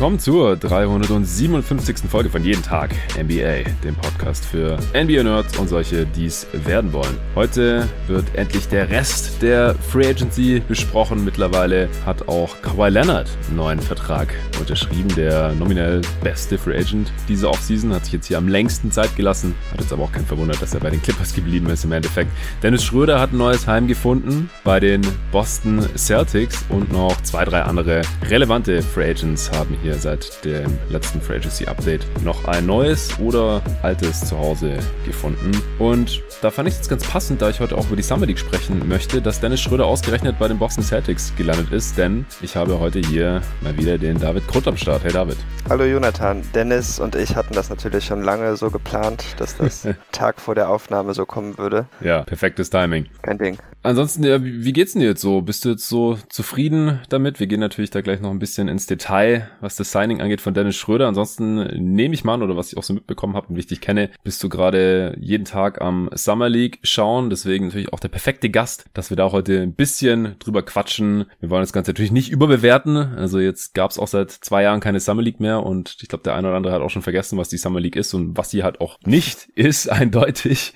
willkommen zur 357. Folge von Jeden Tag NBA, dem Podcast für NBA-Nerds und solche, die es werden wollen. Heute wird endlich der Rest der Free Agency besprochen. Mittlerweile hat auch Kawhi Leonard einen neuen Vertrag unterschrieben. Der nominell beste Free Agent diese Offseason hat sich jetzt hier am längsten Zeit gelassen. Hat jetzt aber auch kein verwundert, dass er bei den Clippers geblieben ist im Endeffekt. Dennis Schröder hat ein neues Heim gefunden bei den Boston Celtics und noch zwei, drei andere relevante Free Agents haben hier seit dem letzten Free Agency Update noch ein neues oder altes Zuhause gefunden. Und da fand ich es ganz passend, da ich heute auch über die Summer League sprechen möchte, dass Dennis Schröder ausgerechnet bei den Boston Celtics gelandet ist, denn ich habe heute hier mal wieder den David Krutt am Start. Hey David. Hallo Jonathan. Dennis und ich hatten das natürlich schon lange so geplant, dass das Tag vor der Aufnahme so kommen würde. Ja, perfektes Timing. Kein Ding. Ansonsten, ja, wie geht's denn dir jetzt so? Bist du jetzt so zufrieden damit? Wir gehen natürlich da gleich noch ein bisschen ins Detail, was das Signing angeht von Dennis Schröder. Ansonsten nehme ich mal an, oder was ich auch so mitbekommen habe und wie ich dich kenne, bist du gerade jeden Tag am Summer League schauen. Deswegen natürlich auch der perfekte Gast, dass wir da heute ein bisschen drüber quatschen. Wir wollen das Ganze natürlich nicht überbewerten. Also jetzt gab's auch seit zwei Jahren keine Summer League mehr und ich glaube, der eine oder andere hat auch schon vergessen, was die Summer League ist und was sie halt auch nicht ist, eindeutig.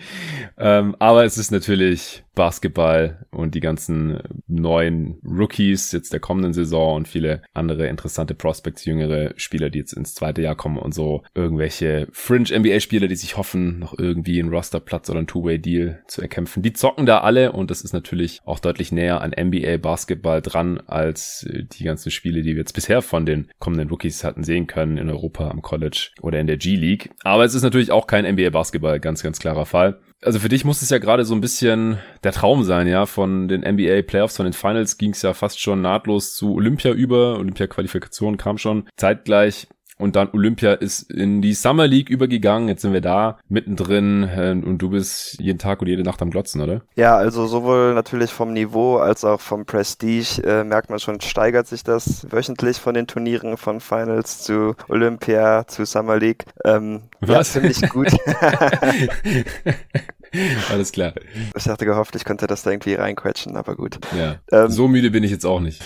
Ähm, aber es ist natürlich Basketball und die ganzen neuen Rookies jetzt der kommenden Saison und viele andere interessante Prospects, jüngere Spieler, die jetzt ins zweite Jahr kommen und so irgendwelche Fringe NBA Spieler, die sich hoffen, noch irgendwie einen Rosterplatz oder einen Two-Way Deal zu erkämpfen. Die zocken da alle und das ist natürlich auch deutlich näher an NBA Basketball dran als die ganzen Spiele, die wir jetzt bisher von den kommenden Rookies hatten sehen können in Europa am College oder in der G League. Aber es ist natürlich auch kein NBA Basketball, ganz ganz klarer Fall also für dich muss es ja gerade so ein bisschen der Traum sein, ja. Von den NBA Playoffs, von den Finals ging es ja fast schon nahtlos zu Olympia über. Olympia-Qualifikation kam schon zeitgleich. Und dann Olympia ist in die Summer League übergegangen. Jetzt sind wir da mittendrin äh, und du bist jeden Tag und jede Nacht am Glotzen, oder? Ja, also sowohl natürlich vom Niveau als auch vom Prestige äh, merkt man schon, steigert sich das wöchentlich von den Turnieren von Finals zu Olympia zu Summer League. Ähm, Was? Ja, ziemlich gut. Alles klar. Ich hatte gehofft, ich könnte das da irgendwie reinquetschen, aber gut. Ja. Ähm, so müde bin ich jetzt auch nicht.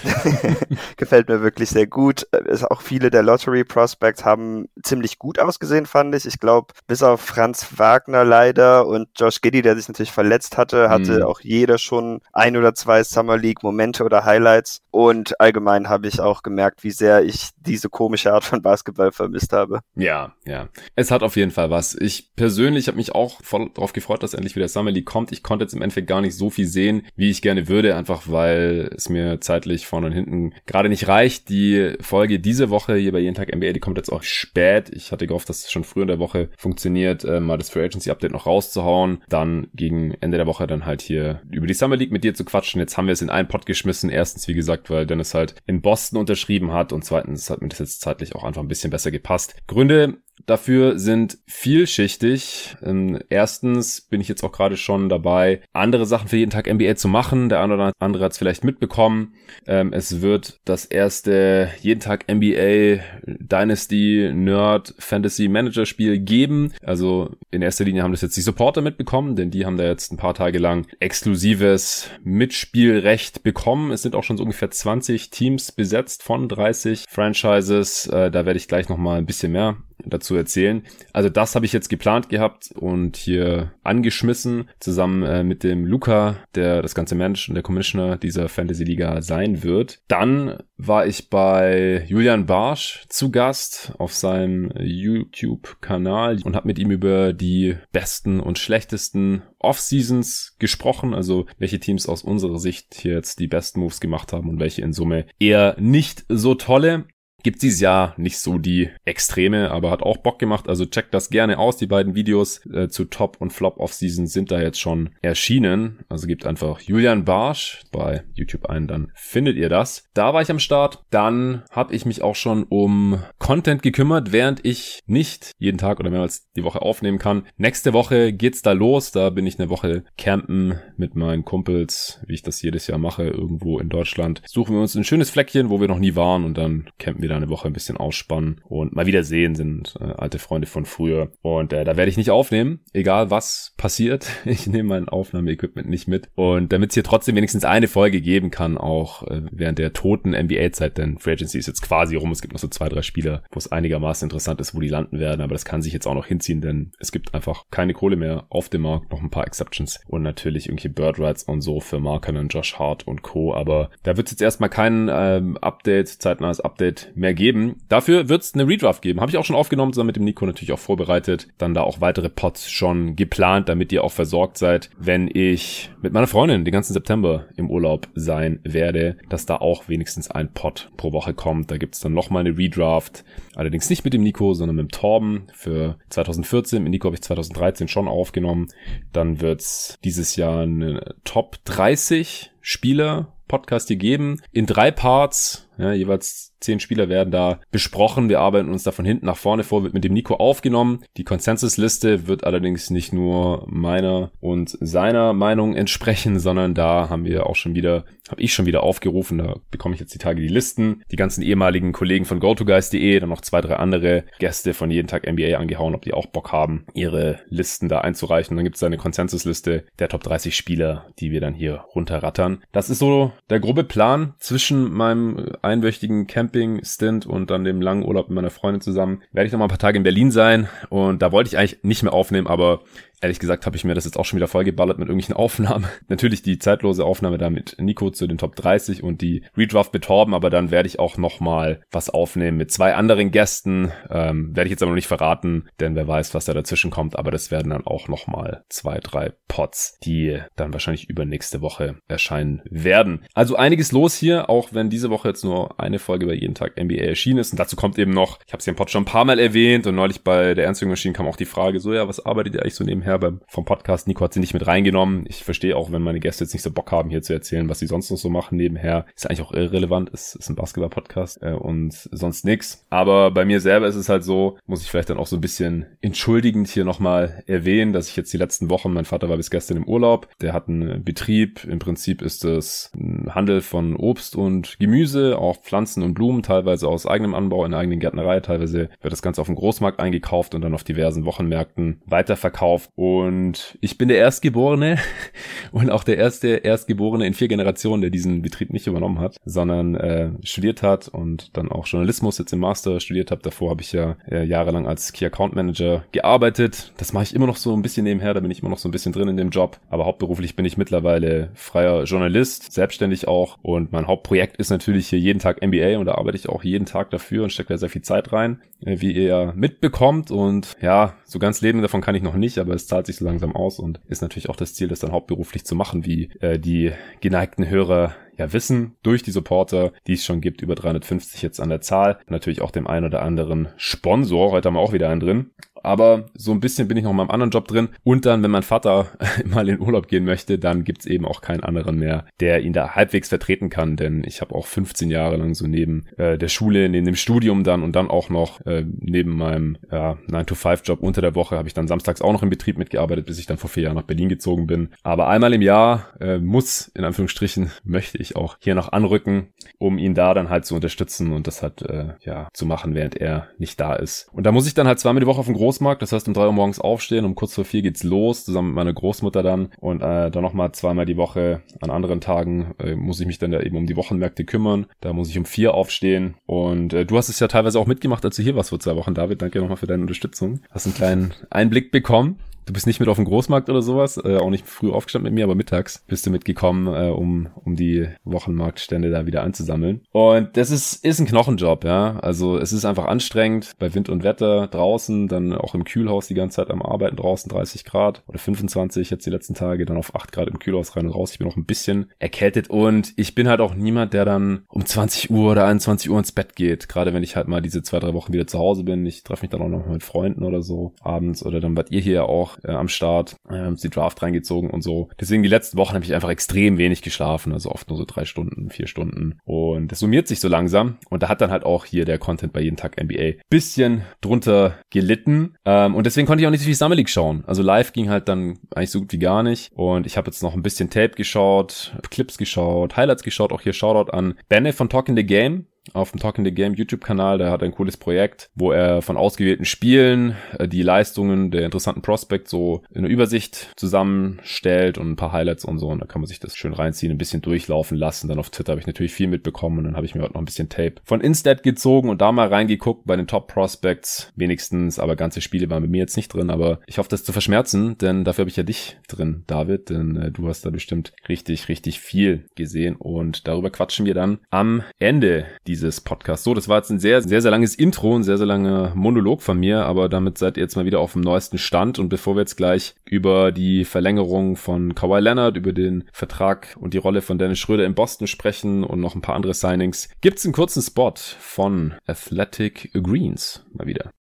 gefällt mir wirklich sehr gut. Ist auch viele der Lottery Prospects haben ziemlich gut ausgesehen, fand ich. Ich glaube, bis auf Franz Wagner leider und Josh Giddy, der sich natürlich verletzt hatte, hatte mm. auch jeder schon ein oder zwei Summer League Momente oder Highlights. Und allgemein habe ich auch gemerkt, wie sehr ich diese komische Art von Basketball vermisst habe. Ja, ja. Es hat auf jeden Fall was. Ich persönlich habe mich auch voll darauf gefreut, dass endlich wieder Summer League kommt. Ich konnte jetzt im Endeffekt gar nicht so viel sehen, wie ich gerne würde, einfach weil es mir zeitlich vorne und hinten gerade nicht reicht. Die Folge diese Woche hier bei Jeden Tag NBA, die kommt jetzt auch spät. Ich hatte gehofft, dass es schon früher in der Woche funktioniert, äh, mal das Free Agency Update noch rauszuhauen, dann gegen Ende der Woche dann halt hier über die Summer League mit dir zu quatschen. Jetzt haben wir es in einen Pot geschmissen. Erstens, wie gesagt, weil Dennis halt in Boston unterschrieben hat und zweitens hat mir das jetzt zeitlich auch einfach ein bisschen besser gepasst. Gründe dafür sind vielschichtig. Ähm, erstens bin ich jetzt auch gerade schon dabei, andere Sachen für jeden Tag NBA zu machen. Der eine oder andere hat es vielleicht mitbekommen. Ähm, es wird das erste jeden Tag NBA Dynasty Nerd Fantasy Manager Spiel geben. Also in erster Linie haben das jetzt die Supporter mitbekommen, denn die haben da jetzt ein paar Tage lang exklusives Mitspielrecht bekommen. Es sind auch schon so ungefähr 20 Teams besetzt von 30 Franchises. Äh, da werde ich gleich noch mal ein bisschen mehr dazu erzählen. Also das habe ich jetzt geplant gehabt und hier angeschmissen, zusammen äh, mit dem Luca, der das ganze Mensch und der Commissioner dieser Fantasy Liga sein wird. Dann war ich bei Julian Barsch zu Gast auf seinem YouTube-Kanal und habe mit ihm über die besten und schlechtesten Off-Seasons gesprochen, also welche Teams aus unserer Sicht hier jetzt die besten Moves gemacht haben und welche in Summe eher nicht so tolle. Gibt dieses Jahr nicht so die Extreme, aber hat auch Bock gemacht. Also checkt das gerne aus. Die beiden Videos äh, zu Top und Flop of Season sind da jetzt schon erschienen. Also gebt einfach Julian Barsch bei YouTube ein, dann findet ihr das. Da war ich am Start. Dann habe ich mich auch schon um Content gekümmert, während ich nicht jeden Tag oder mehrmals die Woche aufnehmen kann. Nächste Woche geht's da los. Da bin ich eine Woche campen mit meinen Kumpels, wie ich das jedes Jahr mache, irgendwo in Deutschland. Suchen wir uns ein schönes Fleckchen, wo wir noch nie waren und dann campen wir wir da eine Woche ein bisschen ausspannen und mal wieder sehen, sind äh, alte Freunde von früher. Und äh, da werde ich nicht aufnehmen, egal was passiert. Ich nehme mein Aufnahmeequipment nicht mit. Und damit es hier trotzdem wenigstens eine Folge geben kann, auch äh, während der toten NBA-Zeit, denn Free Agency ist jetzt quasi rum. Es gibt noch so zwei, drei Spieler, wo es einigermaßen interessant ist, wo die landen werden. Aber das kann sich jetzt auch noch hinziehen, denn es gibt einfach keine Kohle mehr auf dem Markt. Noch ein paar Exceptions und natürlich irgendwelche Bird Rights und so für Markenen, Josh Hart und Co. Aber da wird es jetzt erstmal kein ähm, Update, zeitnahes Update mehr geben. Dafür wird es eine Redraft geben. Habe ich auch schon aufgenommen, zusammen mit dem Nico natürlich auch vorbereitet. Dann da auch weitere Pots schon geplant, damit ihr auch versorgt seid, wenn ich mit meiner Freundin den ganzen September im Urlaub sein werde, dass da auch wenigstens ein Pot pro Woche kommt. Da gibt's dann nochmal eine Redraft. Allerdings nicht mit dem Nico, sondern mit dem Torben für 2014. Mit Nico habe ich 2013 schon aufgenommen. Dann wird's dieses Jahr eine Top 30 Spieler Podcast hier geben. In drei Parts, ja, jeweils zehn Spieler werden da besprochen. Wir arbeiten uns da von hinten nach vorne vor, wird mit dem Nico aufgenommen. Die Consensus-Liste wird allerdings nicht nur meiner und seiner Meinung entsprechen, sondern da haben wir auch schon wieder, habe ich schon wieder aufgerufen, da bekomme ich jetzt die Tage die Listen. Die ganzen ehemaligen Kollegen von GoToGuys.de, dann noch zwei, drei andere Gäste von jeden Tag NBA angehauen, ob die auch Bock haben, ihre Listen da einzureichen. dann gibt es eine Consensus-Liste der Top 30 Spieler, die wir dann hier runterrattern. Das ist so der grobe Plan zwischen meinem einwöchigen Camping-Stint und dann dem langen Urlaub mit meiner Freundin zusammen. Werde ich noch mal ein paar Tage in Berlin sein und da wollte ich eigentlich nicht mehr aufnehmen, aber Ehrlich gesagt habe ich mir das jetzt auch schon wieder vollgeballert mit irgendwelchen Aufnahmen. Natürlich die zeitlose Aufnahme da mit Nico zu den Top 30 und die Redraft betorben, aber dann werde ich auch nochmal was aufnehmen mit zwei anderen Gästen. Ähm, werde ich jetzt aber noch nicht verraten, denn wer weiß, was da dazwischen kommt, aber das werden dann auch nochmal zwei, drei Pots, die dann wahrscheinlich übernächste Woche erscheinen werden. Also einiges los hier, auch wenn diese Woche jetzt nur eine Folge bei jeden Tag NBA erschienen ist. Und dazu kommt eben noch, ich habe es hier im Pod schon ein paar Mal erwähnt und neulich bei der Ernst Maschine kam auch die Frage, so ja, was arbeitet ihr eigentlich so nebenher? Her beim, vom Podcast. Nico hat sie nicht mit reingenommen. Ich verstehe auch, wenn meine Gäste jetzt nicht so Bock haben, hier zu erzählen, was sie sonst noch so machen nebenher. Ist eigentlich auch irrelevant, ist, ist ein Basketball-Podcast äh, und sonst nix. Aber bei mir selber ist es halt so, muss ich vielleicht dann auch so ein bisschen entschuldigend hier nochmal erwähnen, dass ich jetzt die letzten Wochen, mein Vater war bis gestern im Urlaub, der hat einen Betrieb, im Prinzip ist es ein Handel von Obst und Gemüse, auch Pflanzen und Blumen, teilweise aus eigenem Anbau in der eigenen Gärtnerei, teilweise wird das Ganze auf dem Großmarkt eingekauft und dann auf diversen Wochenmärkten weiterverkauft. Und ich bin der Erstgeborene und auch der erste Erstgeborene in vier Generationen, der diesen Betrieb nicht übernommen hat, sondern äh, studiert hat und dann auch Journalismus jetzt im Master studiert habe. Davor habe ich ja äh, jahrelang als Key Account Manager gearbeitet. Das mache ich immer noch so ein bisschen nebenher, da bin ich immer noch so ein bisschen drin in dem Job. Aber hauptberuflich bin ich mittlerweile freier Journalist, selbstständig auch. Und mein Hauptprojekt ist natürlich hier jeden Tag NBA und da arbeite ich auch jeden Tag dafür und stecke da sehr viel Zeit rein, äh, wie ihr mitbekommt. Und ja, so ganz leben davon kann ich noch nicht, aber es zahlt sich so langsam aus und ist natürlich auch das Ziel, das dann hauptberuflich zu machen, wie äh, die geneigten Hörer ja wissen, durch die Supporter, die es schon gibt, über 350 jetzt an der Zahl. Natürlich auch dem einen oder anderen Sponsor. Heute haben wir auch wieder einen drin. Aber so ein bisschen bin ich noch in meinem anderen Job drin. Und dann, wenn mein Vater mal in Urlaub gehen möchte, dann gibt's eben auch keinen anderen mehr, der ihn da halbwegs vertreten kann. Denn ich habe auch 15 Jahre lang so neben äh, der Schule, neben dem Studium dann und dann auch noch äh, neben meinem ja, 9-to-5-Job unter der Woche habe ich dann samstags auch noch im Betrieb mitgearbeitet, bis ich dann vor vier Jahren nach Berlin gezogen bin. Aber einmal im Jahr äh, muss, in Anführungsstrichen, möchte ich auch hier noch anrücken, um ihn da dann halt zu unterstützen und das halt äh, ja zu machen, während er nicht da ist. Und da muss ich dann halt zweimal die Woche auf den Großmarkt, das heißt um drei Uhr morgens aufstehen, um kurz vor vier geht's los, zusammen mit meiner Großmutter dann und äh, dann nochmal zweimal die Woche an anderen Tagen äh, muss ich mich dann da eben um die Wochenmärkte kümmern. Da muss ich um vier aufstehen und äh, du hast es ja teilweise auch mitgemacht, als du hier warst vor zwei Wochen, David. Danke nochmal für deine Unterstützung. Hast einen kleinen Einblick bekommen. Du bist nicht mit auf dem Großmarkt oder sowas, äh, auch nicht früh aufgestanden mit mir, aber mittags bist du mitgekommen, äh, um, um die Wochenmarktstände da wieder einzusammeln. Und das ist, ist ein Knochenjob, ja. Also es ist einfach anstrengend bei Wind und Wetter draußen, dann auch im Kühlhaus die ganze Zeit am Arbeiten draußen, 30 Grad oder 25 jetzt die letzten Tage, dann auf 8 Grad im Kühlhaus rein und raus. Ich bin noch ein bisschen erkältet und ich bin halt auch niemand, der dann um 20 Uhr oder 21 Uhr ins Bett geht. Gerade wenn ich halt mal diese zwei, drei Wochen wieder zu Hause bin. Ich treffe mich dann auch noch mit Freunden oder so abends oder dann wart ihr hier auch äh, am Start, äh, die Draft reingezogen und so. Deswegen die letzten Wochen habe ich einfach extrem wenig geschlafen, also oft nur so drei Stunden, vier Stunden. Und das summiert sich so langsam. Und da hat dann halt auch hier der Content bei jeden Tag NBA bisschen drunter gelitten. Ähm, und deswegen konnte ich auch nicht so viel Summer League schauen. Also live ging halt dann eigentlich so gut wie gar nicht. Und ich habe jetzt noch ein bisschen Tape geschaut, Clips geschaut, Highlights geschaut, auch hier Shoutout an Benne von Talk in the Game auf dem Talking the Game YouTube-Kanal. Der hat ein cooles Projekt, wo er von ausgewählten Spielen äh, die Leistungen der interessanten Prospects so in einer Übersicht zusammenstellt und ein paar Highlights und so. Und da kann man sich das schön reinziehen, ein bisschen durchlaufen lassen. Dann auf Twitter habe ich natürlich viel mitbekommen und dann habe ich mir heute noch ein bisschen Tape von Instat gezogen und da mal reingeguckt bei den Top Prospects. Wenigstens, aber ganze Spiele waren bei mir jetzt nicht drin. Aber ich hoffe, das zu verschmerzen, denn dafür habe ich ja dich drin, David. Denn äh, du hast da bestimmt richtig, richtig viel gesehen und darüber quatschen wir dann am Ende dieses Podcasts. So, das war jetzt ein sehr, sehr, sehr langes Intro, ein sehr, sehr langer Monolog von mir, aber damit seid ihr jetzt mal wieder auf dem neuesten Stand und bevor wir jetzt gleich über die Verlängerung von Kawhi Leonard, über den Vertrag und die Rolle von Dennis Schröder in Boston sprechen und noch ein paar andere Signings, gibt's einen kurzen Spot von Athletic Greens mal wieder.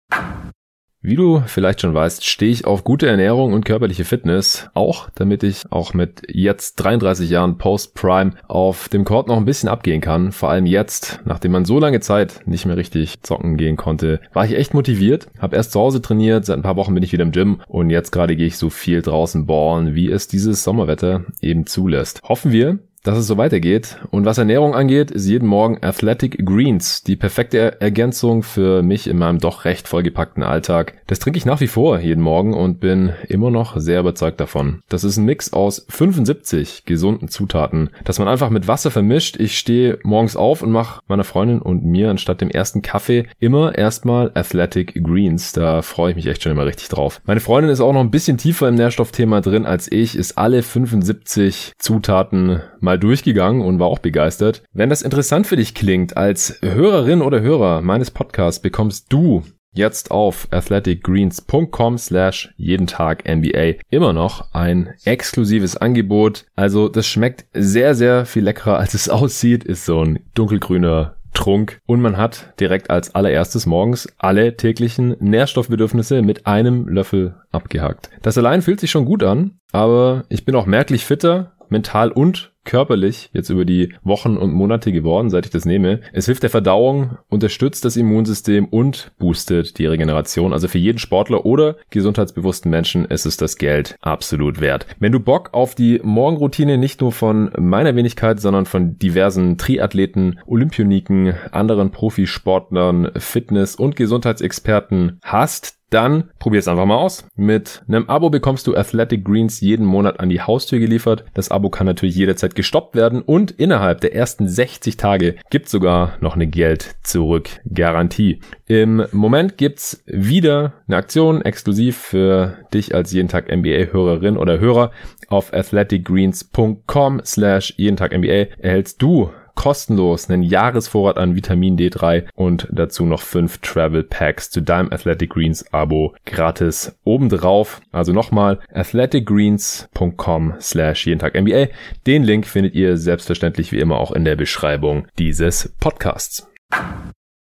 Wie du vielleicht schon weißt, stehe ich auf gute Ernährung und körperliche Fitness, auch damit ich auch mit jetzt 33 Jahren Post-Prime auf dem Court noch ein bisschen abgehen kann. Vor allem jetzt, nachdem man so lange Zeit nicht mehr richtig zocken gehen konnte, war ich echt motiviert, habe erst zu Hause trainiert, seit ein paar Wochen bin ich wieder im Gym und jetzt gerade gehe ich so viel draußen ballen, wie es dieses Sommerwetter eben zulässt. Hoffen wir, dass es so weitergeht. Und was Ernährung angeht, ist jeden Morgen Athletic Greens die perfekte Ergänzung für mich in meinem doch recht vollgepackten Alltag. Das trinke ich nach wie vor jeden Morgen und bin immer noch sehr überzeugt davon. Das ist ein Mix aus 75 gesunden Zutaten, das man einfach mit Wasser vermischt. Ich stehe morgens auf und mache meiner Freundin und mir anstatt dem ersten Kaffee immer erstmal Athletic Greens. Da freue ich mich echt schon immer richtig drauf. Meine Freundin ist auch noch ein bisschen tiefer im Nährstoffthema drin als ich, ist alle 75 Zutaten mal mal durchgegangen und war auch begeistert. Wenn das interessant für dich klingt, als Hörerin oder Hörer meines Podcasts bekommst du jetzt auf athleticgreens.com slash jeden Tag NBA immer noch ein exklusives Angebot. Also das schmeckt sehr, sehr viel leckerer als es aussieht. Ist so ein dunkelgrüner Trunk und man hat direkt als allererstes morgens alle täglichen Nährstoffbedürfnisse mit einem Löffel abgehakt. Das allein fühlt sich schon gut an, aber ich bin auch merklich fitter, mental und körperlich jetzt über die Wochen und Monate geworden, seit ich das nehme. Es hilft der Verdauung, unterstützt das Immunsystem und boostet die Regeneration. Also für jeden Sportler oder gesundheitsbewussten Menschen ist es das Geld absolut wert. Wenn du Bock auf die Morgenroutine nicht nur von meiner Wenigkeit, sondern von diversen Triathleten, Olympioniken, anderen Profisportlern, Fitness- und Gesundheitsexperten hast, dann probier es einfach mal aus. Mit einem Abo bekommst du Athletic Greens jeden Monat an die Haustür geliefert. Das Abo kann natürlich jederzeit gestoppt werden und innerhalb der ersten 60 Tage gibt sogar noch eine Geld zurück Garantie. Im Moment gibt's wieder eine Aktion exklusiv für dich als jeden Tag NBA Hörerin oder Hörer auf athleticgreens.com slash jeden Tag NBA erhältst du kostenlos einen Jahresvorrat an Vitamin D3 und dazu noch fünf Travel Packs zu deinem Athletic Greens Abo gratis obendrauf. Also nochmal athleticgreens.com slash jeden Tag NBA. Den Link findet ihr selbstverständlich wie immer auch in der Beschreibung dieses Podcasts.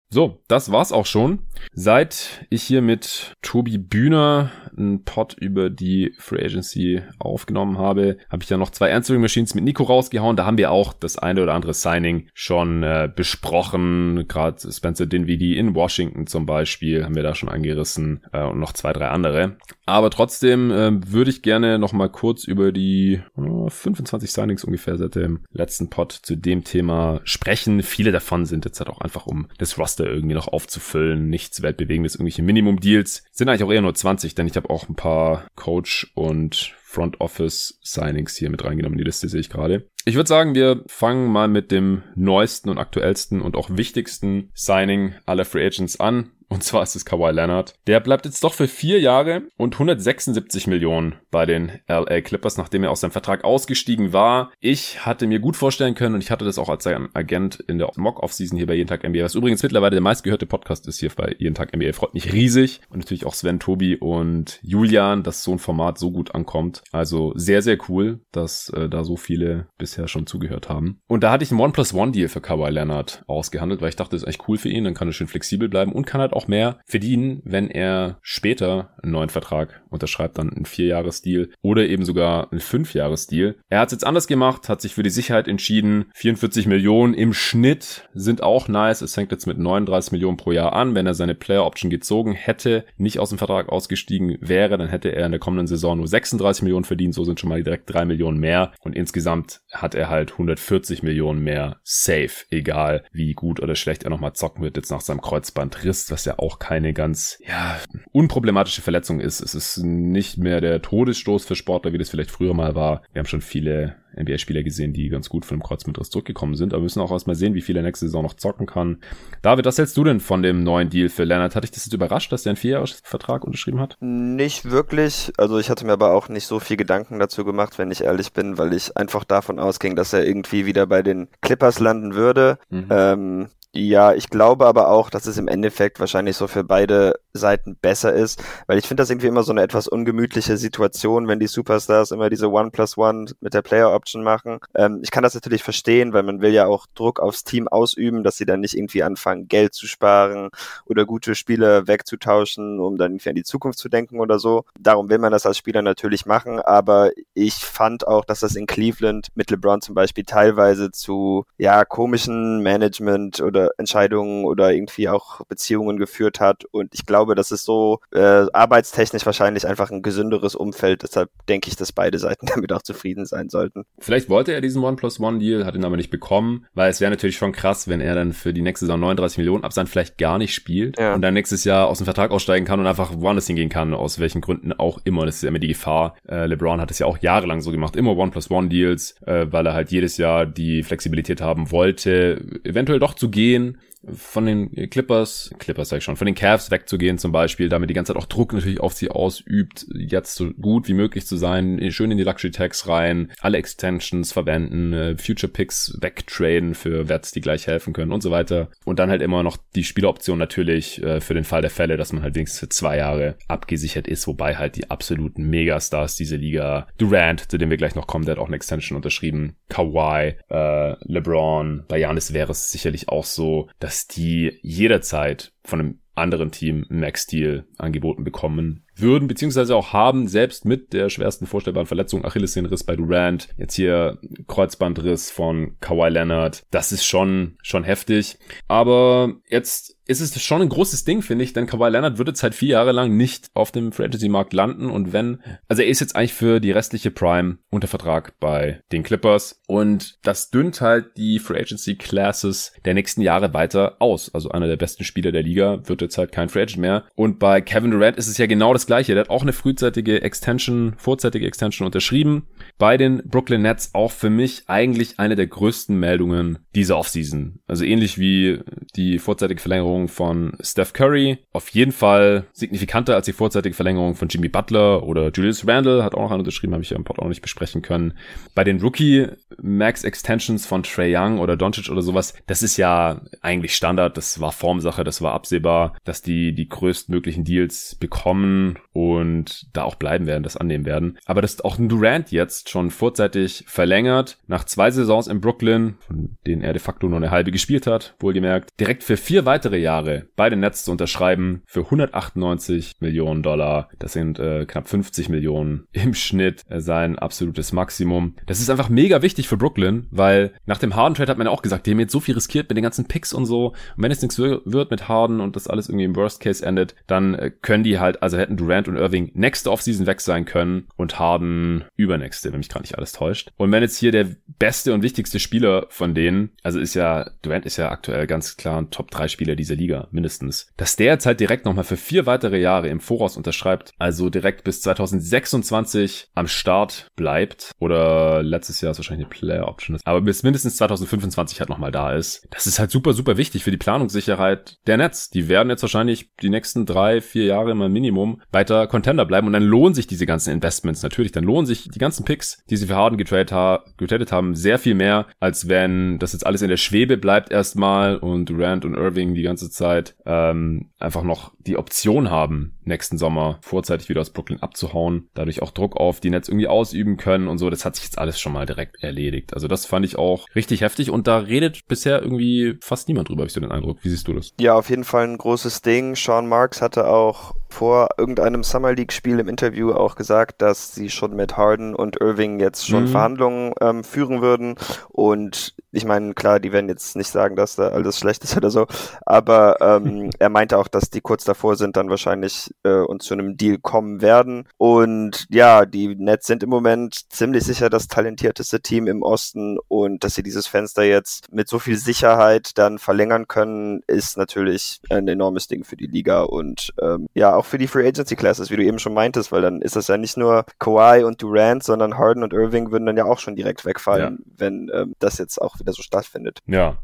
So, das war's auch schon. Seit ich hier mit Tobi Bühner einen Pod über die Free Agency aufgenommen habe, habe ich ja noch zwei Answering Machines mit Nico rausgehauen. Da haben wir auch das eine oder andere Signing schon äh, besprochen. Gerade Spencer Dinwiddie in Washington zum Beispiel haben wir da schon angerissen äh, und noch zwei, drei andere. Aber trotzdem äh, würde ich gerne noch mal kurz über die äh, 25 Signings ungefähr seit dem letzten Pod zu dem Thema sprechen. Viele davon sind jetzt halt auch einfach, um das Roster irgendwie noch aufzufüllen. Nichts Weltbewegendes, irgendwelche Minimum-Deals. Sind eigentlich auch eher nur 20, denn ich habe auch ein paar Coach und Front Office Signings hier mit reingenommen. Die Liste sehe ich gerade. Ich würde sagen, wir fangen mal mit dem neuesten und aktuellsten und auch wichtigsten Signing aller Free Agents an. Und zwar ist es Kawhi Leonard. Der bleibt jetzt doch für vier Jahre und 176 Millionen bei den LA Clippers, nachdem er aus seinem Vertrag ausgestiegen war. Ich hatte mir gut vorstellen können und ich hatte das auch als sein Agent in der Mock-Off-Season hier bei Jeden Tag NBA, was übrigens mittlerweile der meistgehörte Podcast ist hier bei Jeden Tag NBA. Freut mich riesig. Und natürlich auch Sven, Tobi und Julian, dass so ein Format so gut ankommt. Also sehr, sehr cool, dass äh, da so viele bisher schon zugehört haben. Und da hatte ich einen One-Plus-One-Deal für Kawhi Leonard ausgehandelt, weil ich dachte, das ist echt cool für ihn. Dann kann er schön flexibel bleiben und kann halt auch mehr verdienen, wenn er später einen neuen Vertrag unterschreibt, dann einen Vierjahres-Deal oder eben sogar einen Fünfjahres-Deal. Er hat es jetzt anders gemacht, hat sich für die Sicherheit entschieden. 44 Millionen im Schnitt sind auch nice. Es fängt jetzt mit 39 Millionen pro Jahr an. Wenn er seine Player Option gezogen hätte, nicht aus dem Vertrag ausgestiegen wäre, dann hätte er in der kommenden Saison nur 36 Millionen verdient. So sind schon mal direkt drei Millionen mehr. Und insgesamt hat er halt 140 Millionen mehr safe, egal wie gut oder schlecht er nochmal zocken wird jetzt nach seinem Kreuzbandriss, was ja auch keine ganz, ja, unproblematische Verletzung ist. Es ist nicht mehr der Todesstoß für Sportler, wie das vielleicht früher mal war. Wir haben schon viele NBA-Spieler gesehen, die ganz gut von dem Kreuzbandriss zurückgekommen sind. Aber wir müssen auch erstmal sehen, wie viel er nächste Saison noch zocken kann. David, was hältst du denn von dem neuen Deal für Leonard? Hat dich das jetzt überrascht, dass er einen Vierjahresvertrag unterschrieben hat? Nicht wirklich. Also ich hatte mir aber auch nicht so viel Gedanken dazu gemacht, wenn ich ehrlich bin, weil ich einfach davon ausging, dass er irgendwie wieder bei den Clippers landen würde. Mhm. Ähm, ja, ich glaube aber auch, dass es im Endeffekt wahrscheinlich so für beide Seiten besser ist, weil ich finde das irgendwie immer so eine etwas ungemütliche Situation, wenn die Superstars immer diese One plus One mit der Player Option machen. Ähm, ich kann das natürlich verstehen, weil man will ja auch Druck aufs Team ausüben, dass sie dann nicht irgendwie anfangen, Geld zu sparen oder gute Spiele wegzutauschen, um dann irgendwie an die Zukunft zu denken oder so. Darum will man das als Spieler natürlich machen, aber ich fand auch, dass das in Cleveland mit LeBron zum Beispiel teilweise zu ja komischen Management oder Entscheidungen oder irgendwie auch Beziehungen geführt hat und ich glaube, das ist so äh, arbeitstechnisch wahrscheinlich einfach ein gesünderes Umfeld. Deshalb denke ich, dass beide Seiten damit auch zufrieden sein sollten. Vielleicht wollte er diesen One Plus One Deal, hat ihn aber nicht bekommen, weil es wäre natürlich schon krass, wenn er dann für die nächste Saison 39 Millionen Absand vielleicht gar nicht spielt ja. und dann nächstes Jahr aus dem Vertrag aussteigen kann und einfach woanders hingehen kann, aus welchen Gründen auch immer. Das ist ja immer die Gefahr. Äh, LeBron hat es ja auch jahrelang so gemacht, immer One Plus One Deals, äh, weil er halt jedes Jahr die Flexibilität haben wollte, eventuell doch zu gehen gehen von den Clippers, Clippers sag ich schon, von den Cavs wegzugehen zum Beispiel, damit die ganze Zeit auch Druck natürlich auf sie ausübt, jetzt so gut wie möglich zu sein, schön in die Luxury Tags rein, alle Extensions verwenden, äh, Future Picks wegtraden für Werts, die gleich helfen können und so weiter. Und dann halt immer noch die Spieleroption natürlich äh, für den Fall der Fälle, dass man halt wenigstens für zwei Jahre abgesichert ist, wobei halt die absoluten Megastars dieser Liga, Durant, zu dem wir gleich noch kommen, der hat auch eine Extension unterschrieben, Kawhi, äh, LeBron, bei Janis wäre es sicherlich auch so, dass dass die jederzeit von einem anderen Team Max-Deal angeboten bekommen würden, beziehungsweise auch haben, selbst mit der schwersten vorstellbaren Verletzung, Achillessehnenriss bei Durant, jetzt hier Kreuzbandriss von Kawhi Leonard, das ist schon, schon heftig. Aber jetzt ist es schon ein großes Ding, finde ich, denn Kawhi Leonard würde jetzt halt vier Jahre lang nicht auf dem Free Agency Markt landen und wenn, also er ist jetzt eigentlich für die restliche Prime unter Vertrag bei den Clippers und das dünnt halt die Free Agency Classes der nächsten Jahre weiter aus. Also einer der besten Spieler der Liga wird jetzt halt kein Free Agent mehr und bei Kevin Durant ist es ja genau das gleiche. Der hat auch eine frühzeitige Extension, vorzeitige Extension unterschrieben. Bei den Brooklyn Nets auch für mich eigentlich eine der größten Meldungen dieser Offseason. Also ähnlich wie die vorzeitige Verlängerung Verlängerung von Steph Curry. Auf jeden Fall signifikanter als die vorzeitige Verlängerung von Jimmy Butler oder Julius Randle, hat auch noch einen unterschrieben, habe ich ja im Pod auch nicht besprechen können. Bei den Rookie Max Extensions von Trey Young oder Doncic oder sowas, das ist ja eigentlich Standard, das war Formsache, das war absehbar, dass die die größtmöglichen Deals bekommen und da auch bleiben werden, das annehmen werden. Aber dass auch ein Durant jetzt schon vorzeitig verlängert, nach zwei Saisons in Brooklyn, von denen er de facto nur eine halbe gespielt hat, wohlgemerkt, direkt für vier weitere Jahre bei den Nets zu unterschreiben für 198 Millionen Dollar. Das sind äh, knapp 50 Millionen im Schnitt äh, sein absolutes Maximum. Das ist einfach mega wichtig für Brooklyn, weil nach dem Harden Trade hat man ja auch gesagt, die haben jetzt so viel riskiert mit den ganzen Picks und so. Und wenn es nichts wird mit Harden und das alles irgendwie im Worst Case endet, dann äh, können die halt, also hätten Durant und Irving nächste Offseason weg sein können und Harden übernächste, wenn mich gerade nicht alles täuscht. Und wenn jetzt hier der beste und wichtigste Spieler von denen, also ist ja, Durant ist ja aktuell ganz klar ein Top 3 Spieler dieser Liga, mindestens. Dass der jetzt halt direkt nochmal für vier weitere Jahre im Voraus unterschreibt, also direkt bis 2026 am Start bleibt oder letztes Jahr ist wahrscheinlich eine Player Option ist, aber bis mindestens 2025 halt nochmal da ist. Das ist halt super, super wichtig für die Planungssicherheit der Netz. Die werden jetzt wahrscheinlich die nächsten drei, vier Jahre immer Minimum weiter Contender bleiben und dann lohnen sich diese ganzen Investments natürlich. Dann lohnen sich die ganzen Picks, die sie für Harden getradet, ha getradet haben, sehr viel mehr, als wenn das jetzt alles in der Schwebe bleibt erstmal und Durant und Irving die ganze Zeit, ähm, einfach noch die Option haben, nächsten Sommer vorzeitig wieder aus Brooklyn abzuhauen, dadurch auch Druck auf die Nets irgendwie ausüben können und so. Das hat sich jetzt alles schon mal direkt erledigt. Also das fand ich auch richtig heftig und da redet bisher irgendwie fast niemand drüber, habe ich so den Eindruck. Wie siehst du das? Ja, auf jeden Fall ein großes Ding. Sean Marks hatte auch vor irgendeinem Summer League Spiel im Interview auch gesagt, dass sie schon mit Harden und Irving jetzt schon mhm. Verhandlungen ähm, führen würden und ich meine, klar, die werden jetzt nicht sagen, dass da alles schlecht ist oder so, aber ähm, er meinte auch, dass die kurz davor sind, dann wahrscheinlich äh, und zu einem Deal kommen werden. Und ja, die Nets sind im Moment ziemlich sicher das talentierteste Team im Osten und dass sie dieses Fenster jetzt mit so viel Sicherheit dann verlängern können, ist natürlich ein enormes Ding für die Liga und ähm, ja, auch für die Free Agency Classes, wie du eben schon meintest, weil dann ist das ja nicht nur Kawhi und Durant, sondern Harden und Irving würden dann ja auch schon direkt wegfallen, ja. wenn ähm, das jetzt auch wieder so stattfindet. Ja,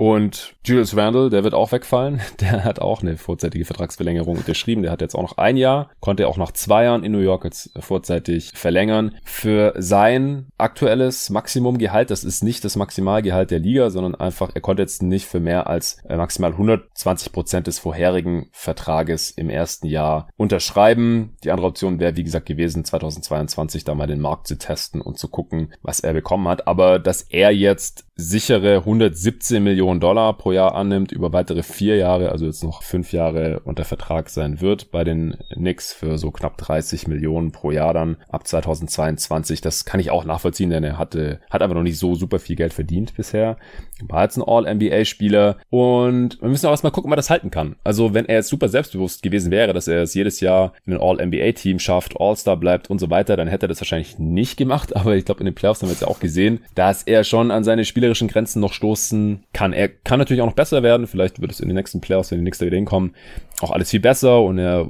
und Julius Randle, der wird auch wegfallen. Der hat auch eine vorzeitige Vertragsverlängerung unterschrieben. Der hat jetzt auch noch ein Jahr, konnte auch nach zwei Jahren in New York jetzt vorzeitig verlängern. Für sein aktuelles Maximumgehalt, das ist nicht das Maximalgehalt der Liga, sondern einfach, er konnte jetzt nicht für mehr als äh, maximal 120 Prozent des vorherigen Vertrages im ersten Jahr unterschreiben. Die andere Option wäre, wie gesagt, gewesen, 2022 da mal den Markt zu testen und zu gucken, was er bekommen hat. Aber dass er jetzt sichere 117 Millionen Dollar pro Jahr annimmt, über weitere vier Jahre, also jetzt noch fünf Jahre unter Vertrag sein wird bei den Knicks für so knapp 30 Millionen pro Jahr dann ab 2022. Das kann ich auch nachvollziehen, denn er hatte, hat einfach noch nicht so super viel Geld verdient bisher. War jetzt ein All-NBA-Spieler und wir müssen auch erstmal gucken, ob er das halten kann. Also wenn er jetzt super selbstbewusst gewesen wäre, dass er es jedes Jahr in ein All-NBA-Team schafft, All-Star bleibt und so weiter, dann hätte er das wahrscheinlich nicht gemacht. Aber ich glaube, in den Playoffs haben wir es ja auch gesehen, dass er schon an seine spielerischen Grenzen noch stoßen kann. Er kann natürlich auch noch besser werden. Vielleicht wird es in den nächsten Playoffs, wenn die nächste wieder hinkommen, auch alles viel besser und er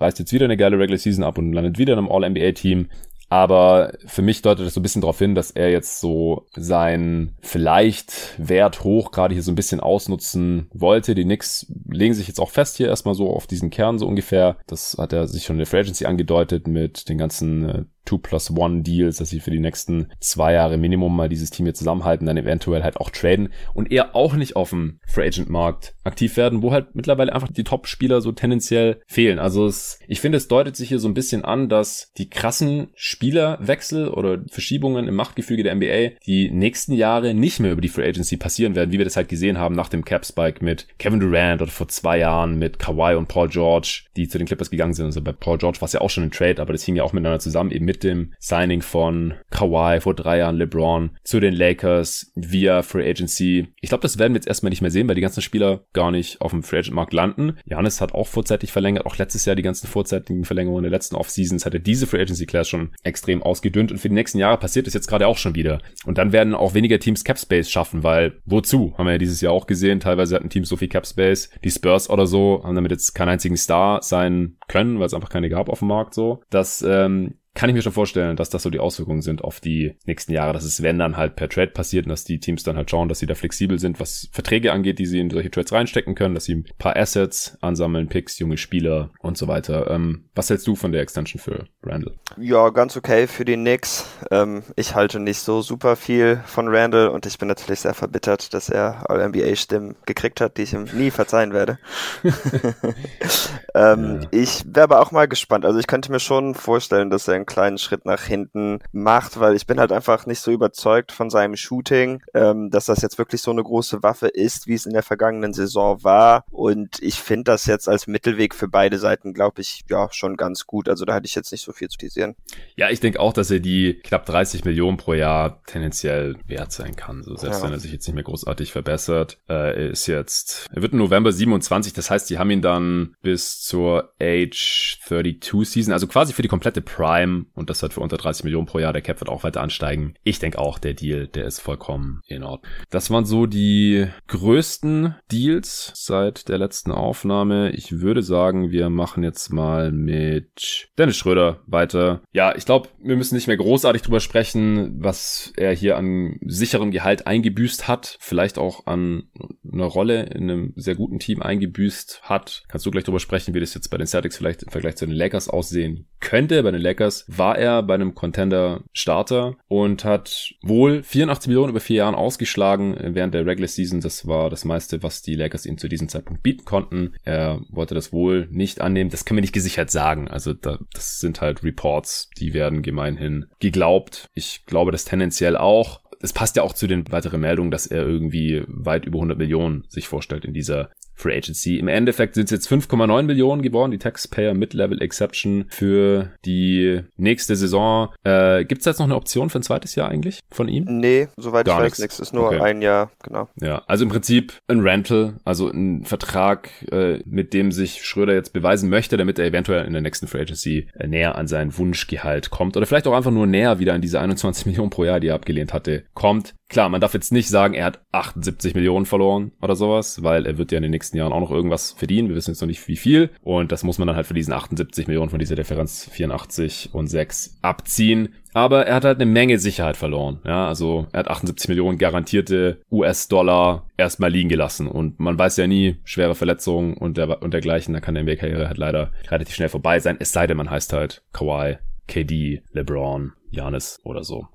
reißt jetzt wieder eine geile Regular Season ab und landet wieder in einem All-NBA-Team. Aber für mich deutet das so ein bisschen darauf hin, dass er jetzt so sein vielleicht Wert hoch gerade hier so ein bisschen ausnutzen wollte. Die Knicks legen sich jetzt auch fest hier erstmal so auf diesen Kern so ungefähr. Das hat er sich schon in der Free Agency angedeutet mit den ganzen äh, 2 plus 1 Deals, dass sie für die nächsten zwei Jahre Minimum mal dieses Team hier zusammenhalten, dann eventuell halt auch traden und eher auch nicht auf dem Free Agent Markt aktiv werden, wo halt mittlerweile einfach die Top-Spieler so tendenziell fehlen. Also es, ich finde, es deutet sich hier so ein bisschen an, dass die krassen Spielerwechsel oder Verschiebungen im Machtgefüge der NBA die nächsten Jahre nicht mehr über die Free Agency passieren werden, wie wir das halt gesehen haben nach dem Cap Spike mit Kevin Durant oder vor zwei Jahren mit Kawhi und Paul George, die zu den Clippers gegangen sind. Also bei Paul George war es ja auch schon ein Trade, aber das hing ja auch miteinander zusammen, eben mit mit dem Signing von Kawhi vor drei Jahren, LeBron zu den Lakers via Free Agency. Ich glaube, das werden wir jetzt erstmal nicht mehr sehen, weil die ganzen Spieler gar nicht auf dem Free Agent Markt landen. Janis hat auch vorzeitig verlängert, auch letztes Jahr die ganzen vorzeitigen Verlängerungen der letzten Offseasons hatte diese Free Agency Class schon extrem ausgedünnt und für die nächsten Jahre passiert es jetzt gerade auch schon wieder. Und dann werden auch weniger Teams Cap Space schaffen, weil wozu? Haben wir ja dieses Jahr auch gesehen. Teilweise hatten Teams so viel Cap Space. Die Spurs oder so haben damit jetzt keinen einzigen Star sein können, weil es einfach keine gab auf dem Markt so. dass ähm, kann ich mir schon vorstellen, dass das so die Auswirkungen sind auf die nächsten Jahre, dass es, wenn dann halt per Trade passiert und dass die Teams dann halt schauen, dass sie da flexibel sind, was Verträge angeht, die sie in solche Trades reinstecken können, dass sie ein paar Assets ansammeln, Picks, junge Spieler und so weiter. Ähm, was hältst du von der Extension für Randall? Ja, ganz okay für die Knicks. Ähm, ich halte nicht so super viel von Randall und ich bin natürlich sehr verbittert, dass er All-NBA-Stimmen gekriegt hat, die ich ihm nie verzeihen werde. ähm, ja. Ich wäre aber auch mal gespannt. Also ich könnte mir schon vorstellen, dass er einen kleinen Schritt nach hinten macht, weil ich bin halt einfach nicht so überzeugt von seinem Shooting, ähm, dass das jetzt wirklich so eine große Waffe ist, wie es in der vergangenen Saison war. Und ich finde das jetzt als Mittelweg für beide Seiten, glaube ich, ja, schon ganz gut. Also da hatte ich jetzt nicht so viel zu kritisieren. Ja, ich denke auch, dass er die knapp 30 Millionen pro Jahr tendenziell wert sein kann. So selbst ja. wenn er sich jetzt nicht mehr großartig verbessert. Äh, er ist jetzt, er wird im November 27, das heißt, die haben ihn dann bis zur Age 32 Season, also quasi für die komplette Prime und das hat für unter 30 Millionen pro Jahr. Der Cap wird auch weiter ansteigen. Ich denke auch, der Deal, der ist vollkommen in Ordnung. Das waren so die größten Deals seit der letzten Aufnahme. Ich würde sagen, wir machen jetzt mal mit Dennis Schröder weiter. Ja, ich glaube, wir müssen nicht mehr großartig drüber sprechen, was er hier an sicherem Gehalt eingebüßt hat. Vielleicht auch an einer Rolle in einem sehr guten Team eingebüßt hat. Kannst du gleich drüber sprechen, wie das jetzt bei den Celtics vielleicht im Vergleich zu den Lakers aussehen könnte. Bei den Lakers war er bei einem Contender Starter und hat wohl 84 Millionen über vier Jahren ausgeschlagen während der Regular Season. Das war das meiste, was die Lakers ihm zu diesem Zeitpunkt bieten konnten. Er wollte das wohl nicht annehmen. Das können wir nicht gesichert sagen. Also da, das sind halt Reports, die werden gemeinhin geglaubt. Ich glaube das tendenziell auch es passt ja auch zu den weiteren Meldungen, dass er irgendwie weit über 100 Millionen sich vorstellt in dieser Free Agency. Im Endeffekt sind es jetzt 5,9 Millionen geworden, die Taxpayer Mid-Level Exception für die nächste Saison. Äh, Gibt es jetzt noch eine Option für ein zweites Jahr eigentlich von ihm? Nee, soweit Gar ich weiß nichts. Ist nur okay. ein Jahr, genau. Ja, also im Prinzip ein Rental, also ein Vertrag, äh, mit dem sich Schröder jetzt beweisen möchte, damit er eventuell in der nächsten Free Agency äh, näher an sein Wunschgehalt kommt oder vielleicht auch einfach nur näher wieder an diese 21 Millionen pro Jahr, die er abgelehnt hatte, kommt. Klar, man darf jetzt nicht sagen, er hat 78 Millionen verloren oder sowas, weil er wird ja in den nächsten Jahren auch noch irgendwas verdienen. Wir wissen jetzt noch nicht wie viel. Und das muss man dann halt für diesen 78 Millionen von dieser Differenz 84 und 6 abziehen. Aber er hat halt eine Menge Sicherheit verloren. Ja, also er hat 78 Millionen garantierte US-Dollar erstmal liegen gelassen. Und man weiß ja nie, schwere Verletzungen und, der, und dergleichen. Da kann der NBA-Karriere halt leider relativ schnell vorbei sein. Es sei denn, man heißt halt Kawhi, KD, LeBron, Janis oder so.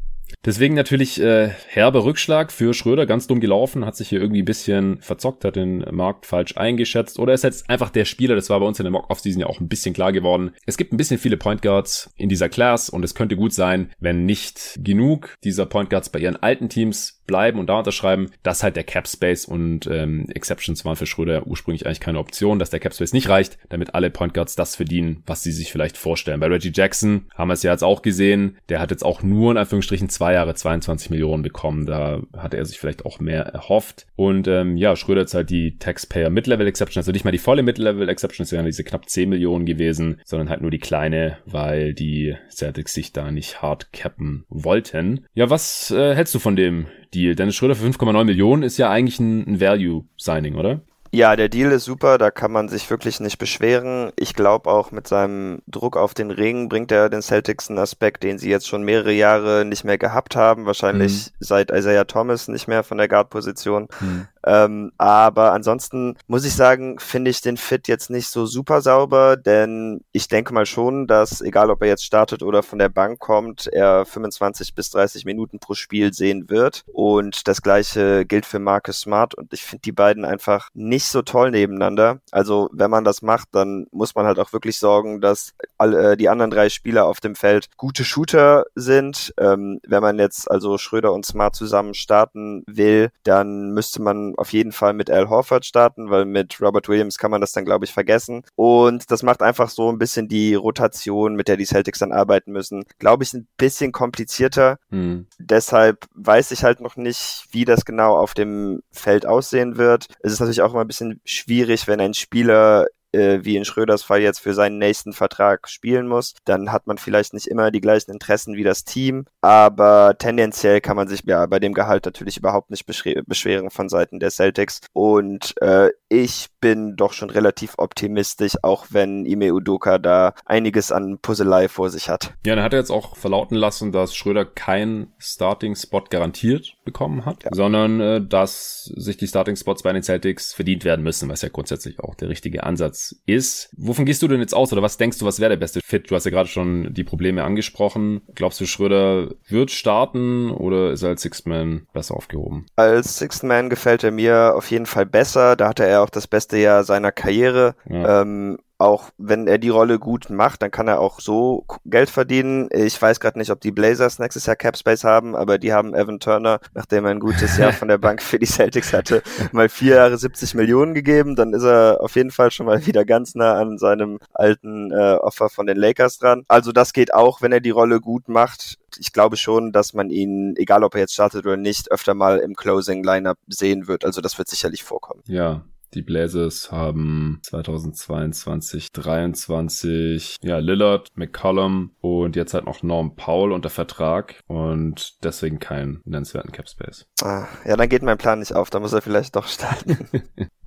Deswegen natürlich äh, herber Rückschlag für Schröder, ganz dumm gelaufen, hat sich hier irgendwie ein bisschen verzockt, hat den Markt falsch eingeschätzt oder ist jetzt einfach der Spieler, das war bei uns in der Mock-Off-Season ja auch ein bisschen klar geworden. Es gibt ein bisschen viele Point Guards in dieser Class und es könnte gut sein, wenn nicht genug dieser Point Guards bei ihren alten Teams bleiben und da unterschreiben, dass halt der Cap Space und ähm, Exceptions waren für Schröder ursprünglich eigentlich keine Option, dass der Cap Space nicht reicht, damit alle Point Guards das verdienen, was sie sich vielleicht vorstellen. Bei Reggie Jackson haben wir es ja jetzt auch gesehen, der hat jetzt auch nur in Anführungsstrichen zwei Jahre 22 Millionen bekommen, da hatte er sich vielleicht auch mehr erhofft. Und ähm, ja, Schröder ist halt die Taxpayer Mid-Level Exception, also nicht mal die volle Mid-Level Exception, das wären diese knapp 10 Millionen gewesen, sondern halt nur die kleine, weil die Celtics sich da nicht hart cappen wollten. Ja, was äh, hältst du von dem Deal. Dennis Schröder für 5,9 Millionen ist ja eigentlich ein, ein Value-Signing, oder? Ja, der Deal ist super, da kann man sich wirklich nicht beschweren. Ich glaube auch mit seinem Druck auf den Ring bringt er den Celtics einen Aspekt, den sie jetzt schon mehrere Jahre nicht mehr gehabt haben, wahrscheinlich mhm. seit Isaiah Thomas nicht mehr von der Guard-Position. Mhm. Ähm, aber ansonsten muss ich sagen, finde ich den Fit jetzt nicht so super sauber, denn ich denke mal schon, dass egal ob er jetzt startet oder von der Bank kommt, er 25 bis 30 Minuten pro Spiel sehen wird. Und das gleiche gilt für Marcus Smart. Und ich finde die beiden einfach nicht so toll nebeneinander. Also wenn man das macht, dann muss man halt auch wirklich sorgen, dass alle, äh, die anderen drei Spieler auf dem Feld gute Shooter sind. Ähm, wenn man jetzt also Schröder und Smart zusammen starten will, dann müsste man auf jeden Fall mit Al Horford starten, weil mit Robert Williams kann man das dann, glaube ich, vergessen. Und das macht einfach so ein bisschen die Rotation, mit der die Celtics dann arbeiten müssen, glaube ich, ein bisschen komplizierter. Mhm. Deshalb weiß ich halt noch nicht, wie das genau auf dem Feld aussehen wird. Es ist natürlich auch immer ein bisschen schwierig, wenn ein Spieler äh, wie in Schröders Fall jetzt für seinen nächsten Vertrag spielen muss, dann hat man vielleicht nicht immer die gleichen Interessen wie das Team, aber tendenziell kann man sich ja bei dem Gehalt natürlich überhaupt nicht beschweren von Seiten der Celtics und äh, ich bin doch schon relativ optimistisch, auch wenn Ime Udoka da einiges an Puzzlei vor sich hat. Ja, dann hat er jetzt auch verlauten lassen, dass Schröder keinen Starting-Spot garantiert bekommen hat, ja. sondern äh, dass sich die Starting-Spots bei den Celtics verdient werden müssen, was ja grundsätzlich auch der richtige Ansatz ist. Wovon gehst du denn jetzt aus oder was denkst du, was wäre der beste Fit? Du hast ja gerade schon die Probleme angesprochen. Glaubst du, Schröder wird starten oder ist er als Sixth Man besser aufgehoben? Als Sixth Man gefällt er mir auf jeden Fall besser. Da hatte er auch das beste Jahr seiner Karriere. Ja. Ähm, auch wenn er die Rolle gut macht, dann kann er auch so Geld verdienen. Ich weiß gerade nicht, ob die Blazers nächstes Jahr Capspace haben, aber die haben Evan Turner, nachdem er ein gutes Jahr von der Bank für die Celtics hatte, mal vier Jahre 70 Millionen gegeben. Dann ist er auf jeden Fall schon mal wieder ganz nah an seinem alten äh, Offer von den Lakers dran. Also das geht auch, wenn er die Rolle gut macht. Ich glaube schon, dass man ihn, egal ob er jetzt startet oder nicht, öfter mal im Closing Lineup sehen wird. Also das wird sicherlich vorkommen. Ja, die Blazers haben 2022, 23, ja, Lillard, McCollum und jetzt halt noch Norm Powell unter Vertrag und deswegen keinen nennenswerten Cap Space. Ah, ja, dann geht mein Plan nicht auf, da muss er vielleicht doch starten.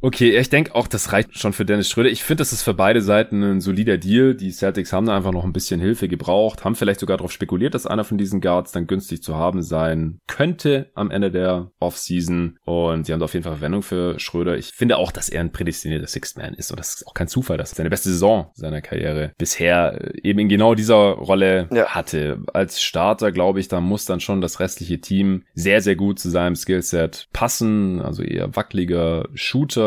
Okay, ich denke auch, das reicht schon für Dennis Schröder. Ich finde, das ist für beide Seiten ein solider Deal. Die Celtics haben da einfach noch ein bisschen Hilfe gebraucht, haben vielleicht sogar darauf spekuliert, dass einer von diesen Guards dann günstig zu haben sein könnte am Ende der Offseason. Und sie haben da auf jeden Fall Verwendung für Schröder. Ich finde auch, dass er ein prädestinierter Sixth Man ist. Und das ist auch kein Zufall, dass er seine beste Saison seiner Karriere bisher eben in genau dieser Rolle ja. hatte. Als Starter, glaube ich, da muss dann schon das restliche Team sehr, sehr gut zu seinem Skillset passen. Also eher wackeliger Shooter,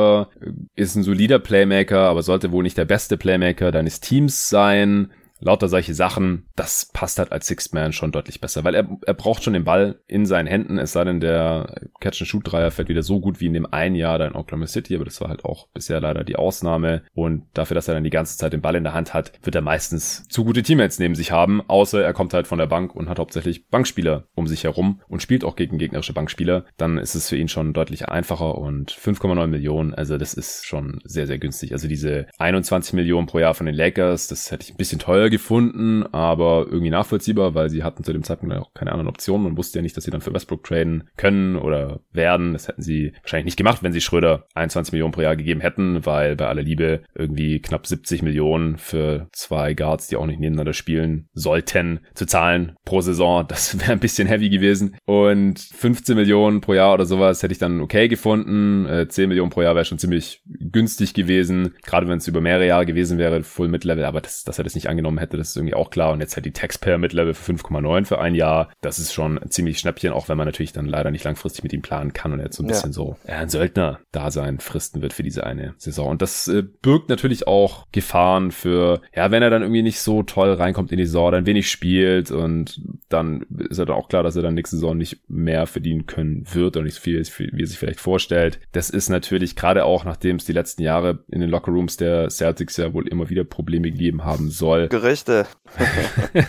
ist ein solider Playmaker, aber sollte wohl nicht der beste Playmaker deines Teams sein lauter solche Sachen, das passt halt als Sixth Man schon deutlich besser, weil er, er braucht schon den Ball in seinen Händen, es sei denn, der Catch-and-Shoot-Dreier fällt wieder so gut wie in dem einen Jahr da in Oklahoma City, aber das war halt auch bisher leider die Ausnahme und dafür, dass er dann die ganze Zeit den Ball in der Hand hat, wird er meistens zu gute Teammates neben sich haben, außer er kommt halt von der Bank und hat hauptsächlich Bankspieler um sich herum und spielt auch gegen gegnerische Bankspieler, dann ist es für ihn schon deutlich einfacher und 5,9 Millionen, also das ist schon sehr, sehr günstig. Also diese 21 Millionen pro Jahr von den Lakers, das hätte ich ein bisschen teuer gefunden, aber irgendwie nachvollziehbar, weil sie hatten zu dem Zeitpunkt auch keine anderen Optionen. Man wusste ja nicht, dass sie dann für Westbrook traden können oder werden. Das hätten sie wahrscheinlich nicht gemacht, wenn sie Schröder 21 Millionen pro Jahr gegeben hätten, weil bei aller Liebe irgendwie knapp 70 Millionen für zwei Guards, die auch nicht nebeneinander spielen sollten, zu zahlen pro Saison. Das wäre ein bisschen heavy gewesen. Und 15 Millionen pro Jahr oder sowas hätte ich dann okay gefunden. 10 äh, Millionen pro Jahr wäre schon ziemlich günstig gewesen. Gerade wenn es über mehrere Jahre gewesen wäre, Full Mid-Level. Aber das, dass er das nicht angenommen hätte, das ist irgendwie auch klar. Und jetzt halt die Taxpayer mit Level für 5,9 für ein Jahr. Das ist schon ziemlich Schnäppchen, auch wenn man natürlich dann leider nicht langfristig mit ihm planen kann und jetzt so ein ja. bisschen so ein Söldner-Dasein fristen wird für diese eine Saison. Und das äh, birgt natürlich auch Gefahren für, ja, wenn er dann irgendwie nicht so toll reinkommt in die Saison, dann wenig spielt und dann ist er dann auch klar, dass er dann nächste Saison nicht mehr verdienen können wird oder nicht so viel, wie er sich vielleicht vorstellt. Das ist natürlich gerade auch, nachdem es die letzten Jahre in den Lockerrooms der Celtics ja wohl immer wieder Probleme gegeben haben soll. Gerüchte Gerüchte.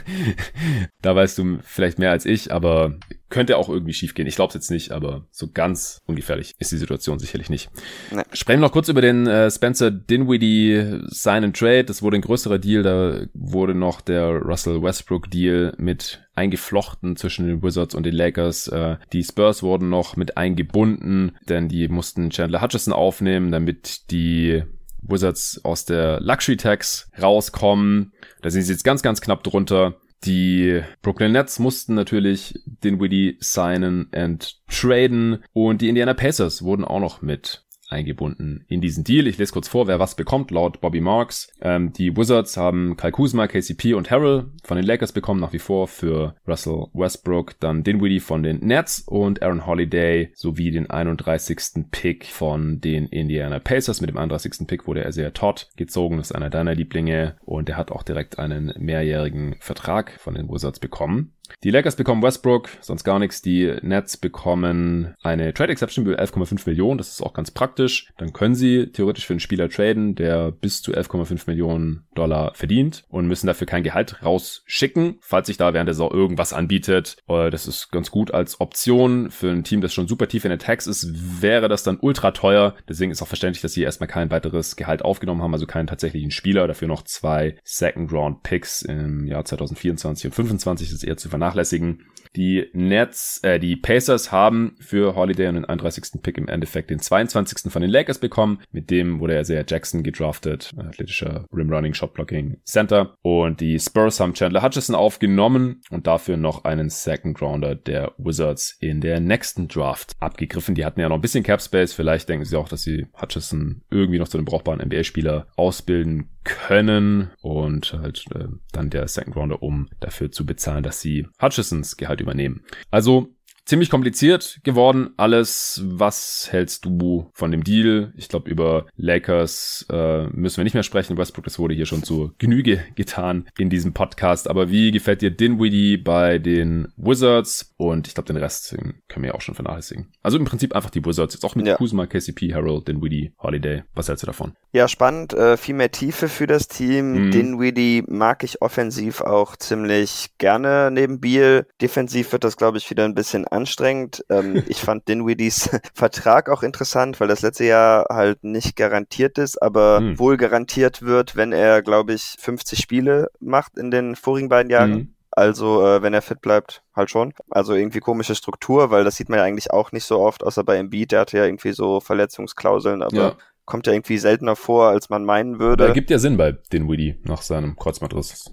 da weißt du vielleicht mehr als ich, aber könnte auch irgendwie schief gehen. Ich glaube es jetzt nicht, aber so ganz ungefährlich ist die Situation sicherlich nicht. Nee. Sprechen wir noch kurz über den äh, Spencer Dinwiddie Sign and Trade. Das wurde ein größerer Deal. Da wurde noch der Russell Westbrook Deal mit eingeflochten zwischen den Wizards und den Lakers. Äh, die Spurs wurden noch mit eingebunden, denn die mussten Chandler Hutchison aufnehmen, damit die Wizards aus der Luxury Tax rauskommen. Da sind sie jetzt ganz, ganz knapp drunter. Die Brooklyn Nets mussten natürlich den Widdy signen and traden und die Indiana Pacers wurden auch noch mit eingebunden in diesen Deal. Ich lese kurz vor, wer was bekommt, laut Bobby Marks. Ähm, die Wizards haben Kyle Kuzma, KCP und Harrell von den Lakers bekommen, nach wie vor für Russell Westbrook, dann Dinwiddie von den Nets und Aaron Holiday sowie den 31. Pick von den Indiana Pacers. Mit dem 31. Pick wurde er sehr Todd gezogen, das ist einer deiner Lieblinge und er hat auch direkt einen mehrjährigen Vertrag von den Wizards bekommen. Die Lakers bekommen Westbrook, sonst gar nichts. Die Nets bekommen eine Trade Exception für 11,5 Millionen. Das ist auch ganz praktisch. Dann können sie theoretisch für einen Spieler traden, der bis zu 11,5 Millionen Dollar verdient und müssen dafür kein Gehalt rausschicken, falls sich da während der Saison irgendwas anbietet. Äh, das ist ganz gut als Option für ein Team, das schon super tief in der Tax ist, wäre das dann ultra teuer. Deswegen ist auch verständlich, dass sie erstmal kein weiteres Gehalt aufgenommen haben, also keinen tatsächlichen Spieler. Dafür noch zwei Second Round Picks im Jahr 2024 und 2025 ist eher zu vernachlässigen. Die Nets, äh, die Pacers haben für Holiday einen 31. Pick im Endeffekt den 22. von den Lakers bekommen. Mit dem wurde er sehr Jackson gedraftet, athletischer Rim-Running, Shot-Blocking Center. Und die Spurs haben Chandler Hutchison aufgenommen und dafür noch einen Second Rounder der Wizards in der nächsten Draft abgegriffen. Die hatten ja noch ein bisschen Cap Space. Vielleicht denken sie auch, dass sie Hutchison irgendwie noch zu einem brauchbaren NBA-Spieler ausbilden können und halt äh, dann der Second Rounder, um dafür zu bezahlen, dass sie Hutchisons Gehalt übernehmen. Also ziemlich kompliziert geworden. Alles, was hältst du von dem Deal? Ich glaube, über Lakers äh, müssen wir nicht mehr sprechen. Westbrook, das wurde hier schon zur Genüge getan in diesem Podcast. Aber wie gefällt dir Dinwiddie bei den Wizards? Und ich glaube, den Rest können wir auch schon vernachlässigen. Also im Prinzip einfach die Wizards. Jetzt auch mit ja. Kuzma, KCP, Harold, Dinwiddie, Holiday. Was hältst du davon? Ja, spannend. Äh, viel mehr Tiefe für das Team. Mhm. Dinwiddie mag ich offensiv auch ziemlich gerne neben Beal. Defensiv wird das, glaube ich, wieder ein bisschen anstrengend. Ähm, ich fand Dinwiddies Vertrag auch interessant, weil das letzte Jahr halt nicht garantiert ist, aber mhm. wohl garantiert wird, wenn er, glaube ich, 50 Spiele macht in den vorigen beiden Jahren. Mhm. Also, äh, wenn er fit bleibt, halt schon. Also irgendwie komische Struktur, weil das sieht man ja eigentlich auch nicht so oft, außer bei Embiid, der hatte ja irgendwie so Verletzungsklauseln, aber ja. kommt ja irgendwie seltener vor, als man meinen würde. Da gibt ja Sinn bei Dinwiddie nach seinem Kreuzbandriss.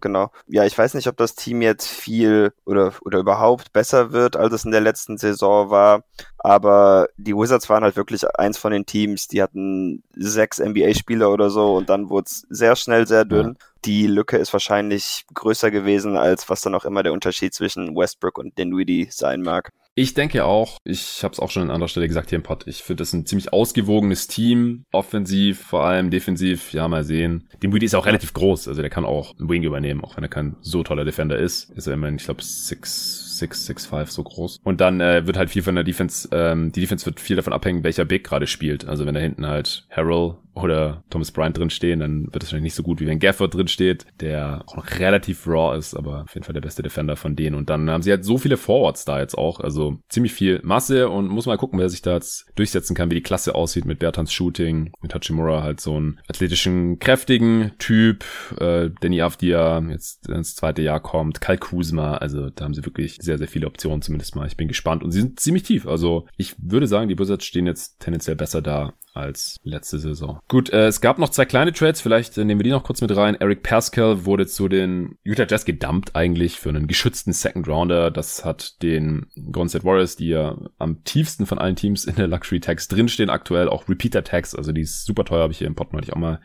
Genau. Ja, ich weiß nicht, ob das Team jetzt viel oder, oder überhaupt besser wird, als es in der letzten Saison war. Aber die Wizards waren halt wirklich eins von den Teams, die hatten sechs NBA-Spieler oder so und dann wurde es sehr schnell sehr dünn. Ja. Die Lücke ist wahrscheinlich größer gewesen, als was dann auch immer der Unterschied zwischen Westbrook und Dinwiddie sein mag. Ich denke auch, ich habe es auch schon an anderer Stelle gesagt hier im Pod, ich finde das ein ziemlich ausgewogenes Team, offensiv, vor allem defensiv, ja mal sehen. Dinwiddie ist auch relativ groß, also der kann auch einen Wing übernehmen, auch wenn er kein so toller Defender ist. Ist er immerhin, ich glaube, 6 6, 6, 5 so groß. Und dann äh, wird halt viel von der Defense, ähm, die Defense wird viel davon abhängen, welcher Big gerade spielt. Also wenn da hinten halt Harrell oder Thomas Bryant drin stehen, dann wird es wahrscheinlich nicht so gut, wie wenn Gafford drin steht, der auch noch relativ raw ist, aber auf jeden Fall der beste Defender von denen. Und dann haben sie halt so viele Forwards da jetzt auch, also ziemlich viel Masse und muss mal gucken, wer sich da jetzt durchsetzen kann, wie die Klasse aussieht mit Bertans Shooting, mit Hachimura halt so einen athletischen, kräftigen Typ, äh, Danny Avdia jetzt ins zweite Jahr kommt, Kyle Kuzma, also da haben sie wirklich sehr, sehr viele Optionen zumindest mal. Ich bin gespannt und sie sind ziemlich tief, also ich würde sagen, die Wizards stehen jetzt tendenziell besser da als letzte Saison. Gut, äh, es gab noch zwei kleine Trades, vielleicht äh, nehmen wir die noch kurz mit rein. Eric Pascal wurde zu den Utah Jazz gedumpt eigentlich für einen geschützten Second Rounder. Das hat den Golden State Warriors, die ja am tiefsten von allen Teams in der Luxury Tax drinstehen aktuell, auch Repeater Tax, also die ist super teuer, habe ich hier im Pod neulich auch mal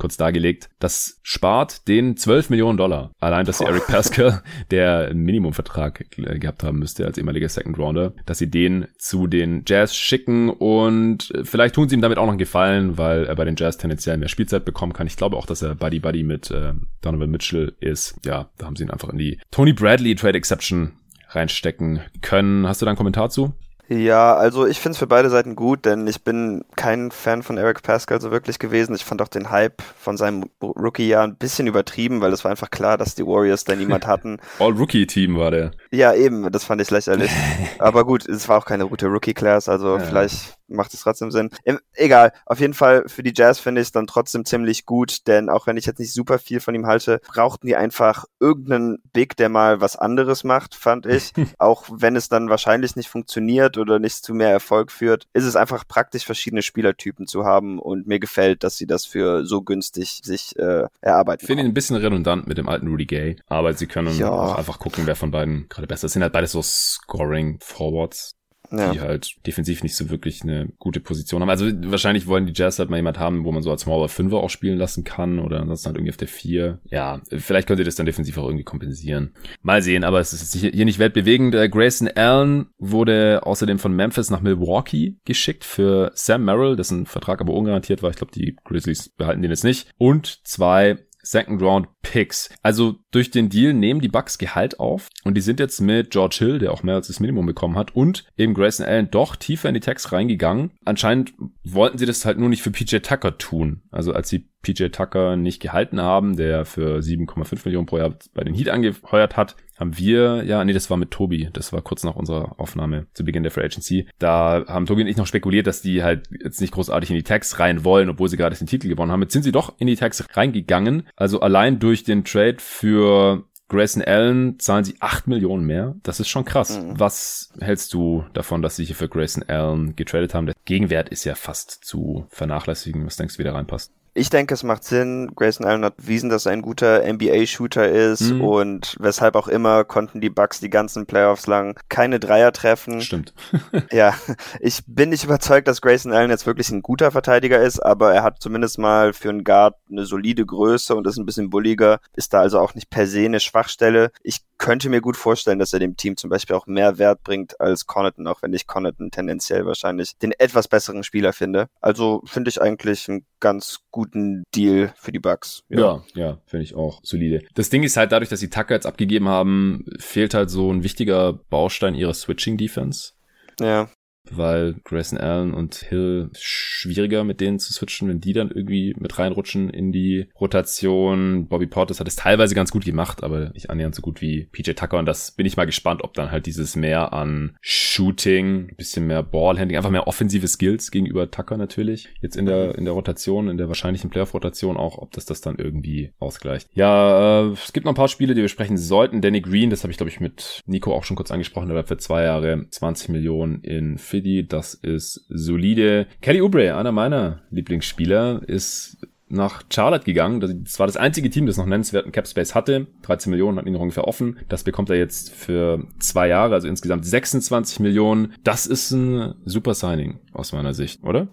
kurz dargelegt. Das spart den 12 Millionen Dollar. Allein, dass sie Eric Pascal, der einen Minimumvertrag gehabt haben müsste als ehemaliger Second Rounder, dass sie den zu den Jazz schicken und vielleicht tun sie ihm damit auch noch einen Gefallen, weil er bei den Jazz tendenziell mehr Spielzeit bekommen kann. Ich glaube auch, dass er Buddy Buddy mit äh, Donovan Mitchell ist. Ja, da haben sie ihn einfach in die Tony Bradley Trade Exception reinstecken können. Hast du da einen Kommentar zu? Ja, also ich finde es für beide Seiten gut, denn ich bin kein Fan von Eric Pascal so wirklich gewesen. Ich fand auch den Hype von seinem Rookie-Jahr ein bisschen übertrieben, weil es war einfach klar, dass die Warriors da niemand hatten. All-Rookie-Team war der. Ja, eben, das fand ich lächerlich. Aber gut, es war auch keine gute Rookie-Class, also ja. vielleicht macht es trotzdem Sinn. Egal, auf jeden Fall für die Jazz finde ich es dann trotzdem ziemlich gut, denn auch wenn ich jetzt nicht super viel von ihm halte, brauchten die einfach irgendeinen Big, der mal was anderes macht, fand ich. auch wenn es dann wahrscheinlich nicht funktioniert oder nicht zu mehr Erfolg führt, ist es einfach praktisch, verschiedene Spielertypen zu haben und mir gefällt, dass sie das für so günstig sich äh, erarbeiten. Ich finde ihn ein bisschen redundant mit dem alten Rudy Gay, aber sie können ja. auch einfach gucken, wer von beiden gerade besser ist. Sind halt beides so Scoring Forwards ja. die halt defensiv nicht so wirklich eine gute Position haben. Also wahrscheinlich wollen die Jazz halt mal jemand haben, wo man so als Smaller Fünfer auch spielen lassen kann oder ansonsten halt irgendwie auf der Vier. Ja, vielleicht könnt ihr das dann defensiv auch irgendwie kompensieren. Mal sehen, aber es ist hier nicht weltbewegend. Äh, Grayson Allen wurde außerdem von Memphis nach Milwaukee geschickt für Sam Merrill, dessen Vertrag aber ungarantiert war. Ich glaube, die Grizzlies behalten den jetzt nicht. Und zwei Second Round Picks. Also durch den Deal nehmen die Bucks Gehalt auf und die sind jetzt mit George Hill, der auch mehr als das Minimum bekommen hat, und eben Grayson Allen doch tiefer in die Tags reingegangen. Anscheinend wollten sie das halt nur nicht für PJ Tucker tun. Also als sie PJ Tucker nicht gehalten haben, der für 7,5 Millionen pro Jahr bei den Heat angeheuert hat, haben wir, ja, nee, das war mit Tobi, das war kurz nach unserer Aufnahme zu Beginn der Free Agency. Da haben Tobi und ich noch spekuliert, dass die halt jetzt nicht großartig in die Tags rein wollen, obwohl sie gerade den Titel gewonnen haben. Jetzt sind sie doch in die Tags reingegangen. Also allein durch den Trade für Grayson Allen zahlen sie 8 Millionen mehr. Das ist schon krass. Mhm. Was hältst du davon, dass sie hier für Grayson Allen getradet haben? Der Gegenwert ist ja fast zu vernachlässigen. Was denkst du, wie der reinpasst? Ich denke, es macht Sinn. Grayson Allen hat bewiesen, dass er ein guter NBA-Shooter ist mhm. und weshalb auch immer konnten die Bucks die ganzen Playoffs lang keine Dreier treffen. Stimmt. ja, ich bin nicht überzeugt, dass Grayson Allen jetzt wirklich ein guter Verteidiger ist, aber er hat zumindest mal für einen Guard eine solide Größe und ist ein bisschen bulliger, ist da also auch nicht per se eine Schwachstelle. Ich könnte mir gut vorstellen, dass er dem Team zum Beispiel auch mehr Wert bringt als Connaughton, auch wenn ich Connaughton tendenziell wahrscheinlich den etwas besseren Spieler finde. Also finde ich eigentlich einen ganz guten Deal für die Bucks. Ja, ja, ja finde ich auch solide. Das Ding ist halt dadurch, dass sie Tucker jetzt abgegeben haben, fehlt halt so ein wichtiger Baustein ihrer Switching Defense. Ja weil Grayson Allen und Hill schwieriger mit denen zu switchen, wenn die dann irgendwie mit reinrutschen in die Rotation. Bobby Portis hat es teilweise ganz gut gemacht, aber nicht annähernd so gut wie PJ Tucker und das bin ich mal gespannt, ob dann halt dieses mehr an Shooting, bisschen mehr Ballhandling, einfach mehr offensive Skills gegenüber Tucker natürlich. Jetzt in der, in der Rotation, in der wahrscheinlichen Playoff-Rotation auch, ob das das dann irgendwie ausgleicht. Ja, äh, es gibt noch ein paar Spiele, die wir sprechen sollten. Danny Green, das habe ich glaube ich mit Nico auch schon kurz angesprochen, der bleibt für zwei Jahre 20 Millionen in Philly die. Das ist solide. Kelly Oubre, einer meiner Lieblingsspieler, ist nach Charlotte gegangen. Das war das einzige Team, das noch nennenswerten Cap Space hatte. 13 Millionen hat ihn noch ungefähr offen. Das bekommt er jetzt für zwei Jahre, also insgesamt 26 Millionen. Das ist ein super Signing aus meiner Sicht, oder?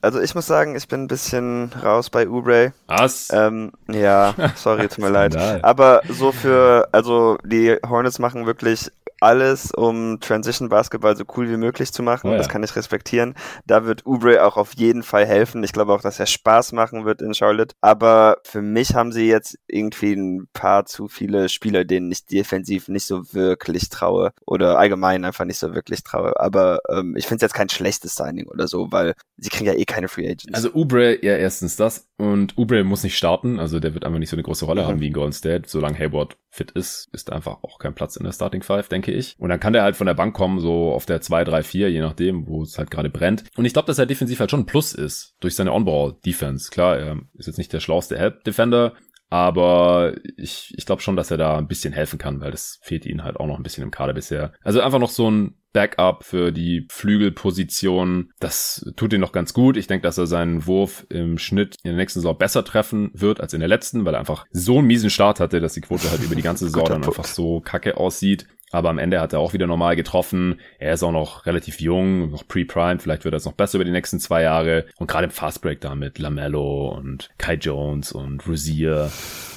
Also ich muss sagen, ich bin ein bisschen raus bei Ubre. Was? Ähm, ja, sorry, tut mir leid. Aber so für, also die Hornets machen wirklich alles, um Transition Basketball so cool wie möglich zu machen. Oh ja. Das kann ich respektieren. Da wird Ubre auch auf jeden Fall helfen. Ich glaube auch, dass er Spaß machen wird in Charlotte. Aber für mich haben sie jetzt irgendwie ein paar zu viele Spieler, denen ich defensiv nicht so wirklich traue. Oder allgemein einfach nicht so wirklich traue. Aber ähm, ich finde es jetzt kein schlechtes Signing oder so, weil sie kriegen ja eh keine Free Agents. Also Ubre, ja, erstens das. Und Ubre muss nicht starten. Also der wird einfach nicht so eine große Rolle mhm. haben wie in Golden State. Solange Hayward fit ist, ist einfach auch kein Platz in der Starting Five, denke ich. Und dann kann der halt von der Bank kommen, so auf der 2, 3, 4, je nachdem, wo es halt gerade brennt. Und ich glaube, dass er defensiv halt schon ein Plus ist durch seine On-Ball-Defense. Klar, er ist jetzt nicht der schlauste Help-Defender, aber ich, ich glaube schon, dass er da ein bisschen helfen kann, weil das fehlt ihnen halt auch noch ein bisschen im Kader bisher. Also einfach noch so ein Backup für die Flügelposition. Das tut ihn noch ganz gut. Ich denke, dass er seinen Wurf im Schnitt in der nächsten Saison besser treffen wird als in der letzten, weil er einfach so einen miesen Start hatte, dass die Quote halt über die ganze Saison dann einfach so kacke aussieht. Aber am Ende hat er auch wieder normal getroffen. Er ist auch noch relativ jung, noch pre-primed. Vielleicht wird er es noch besser über die nächsten zwei Jahre. Und gerade im Fastbreak da mit Lamello und Kai Jones und Rozier,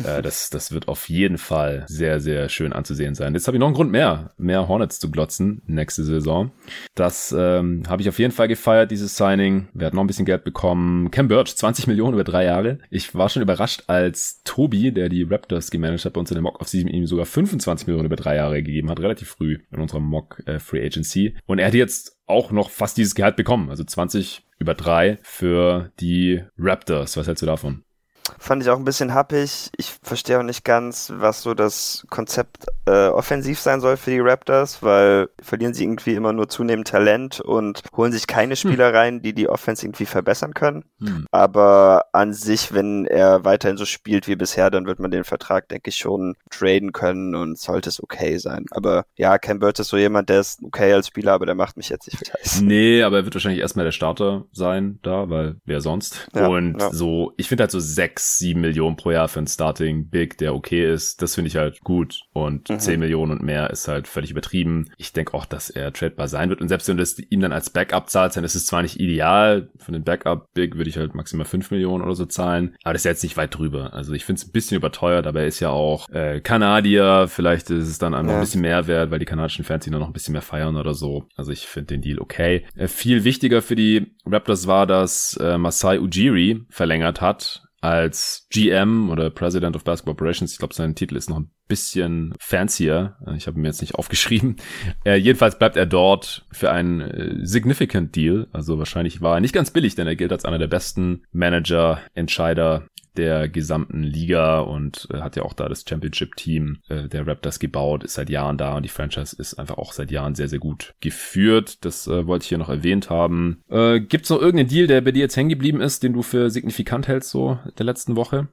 äh, das, das wird auf jeden Fall sehr, sehr schön anzusehen sein. Jetzt habe ich noch einen Grund mehr, mehr Hornets zu glotzen nächste Saison. Das ähm, habe ich auf jeden Fall gefeiert, dieses Signing. Wir hatten noch ein bisschen Geld bekommen. Cam Birch, 20 Millionen über drei Jahre. Ich war schon überrascht, als Tobi, der die Raptors gemanagt hat, bei uns in der Mock of 7 ihm sogar 25 Millionen über drei Jahre gegeben hat relativ früh in unserer Mock äh, Free Agency. Und er hat jetzt auch noch fast dieses Gehalt bekommen, also 20 über drei für die Raptors. Was hältst du davon? Fand ich auch ein bisschen happig. Ich verstehe auch nicht ganz, was so das Konzept äh, offensiv sein soll für die Raptors, weil verlieren sie irgendwie immer nur zunehmend Talent und holen sich keine hm. Spieler rein, die die Offense irgendwie verbessern können. Hm. Aber an sich, wenn er weiterhin so spielt wie bisher, dann wird man den Vertrag, denke ich, schon traden können und sollte es okay sein. Aber ja, Cam Bird ist so jemand, der ist okay als Spieler, aber der macht mich jetzt nicht heiß. Nee, aber er wird wahrscheinlich erstmal der Starter sein da, weil wer sonst? Ja, und ja. so, ich finde halt so sechs sechs, sieben Millionen pro Jahr für einen Starting Big, der okay ist, das finde ich halt gut. Und mhm. 10 Millionen und mehr ist halt völlig übertrieben. Ich denke auch, dass er tradebar sein wird. Und selbst wenn du das ihm dann als Backup zahlst, dann ist es zwar nicht ideal. Für den Backup Big würde ich halt maximal 5 Millionen oder so zahlen. Aber das ist jetzt nicht weit drüber. Also ich finde es ein bisschen überteuert, aber er ist ja auch äh, Kanadier. Vielleicht ist es dann einfach ja. ein bisschen mehr wert, weil die kanadischen Fans ihn noch ein bisschen mehr feiern oder so. Also ich finde den Deal okay. Äh, viel wichtiger für die Raptors war, dass äh, Masai Ujiri verlängert hat als GM oder President of Basketball Operations. Ich glaube, sein Titel ist noch ein bisschen fancier. Ich habe ihn jetzt nicht aufgeschrieben. Äh, jedenfalls bleibt er dort für einen äh, significant Deal. Also wahrscheinlich war er nicht ganz billig, denn er gilt als einer der besten Manager, Entscheider der gesamten Liga und äh, hat ja auch da das Championship-Team äh, der Raptors gebaut, ist seit Jahren da und die Franchise ist einfach auch seit Jahren sehr, sehr gut geführt. Das äh, wollte ich hier noch erwähnt haben. Äh, Gibt es noch irgendeinen Deal, der bei dir jetzt hängen geblieben ist, den du für signifikant hältst, so der letzten Woche?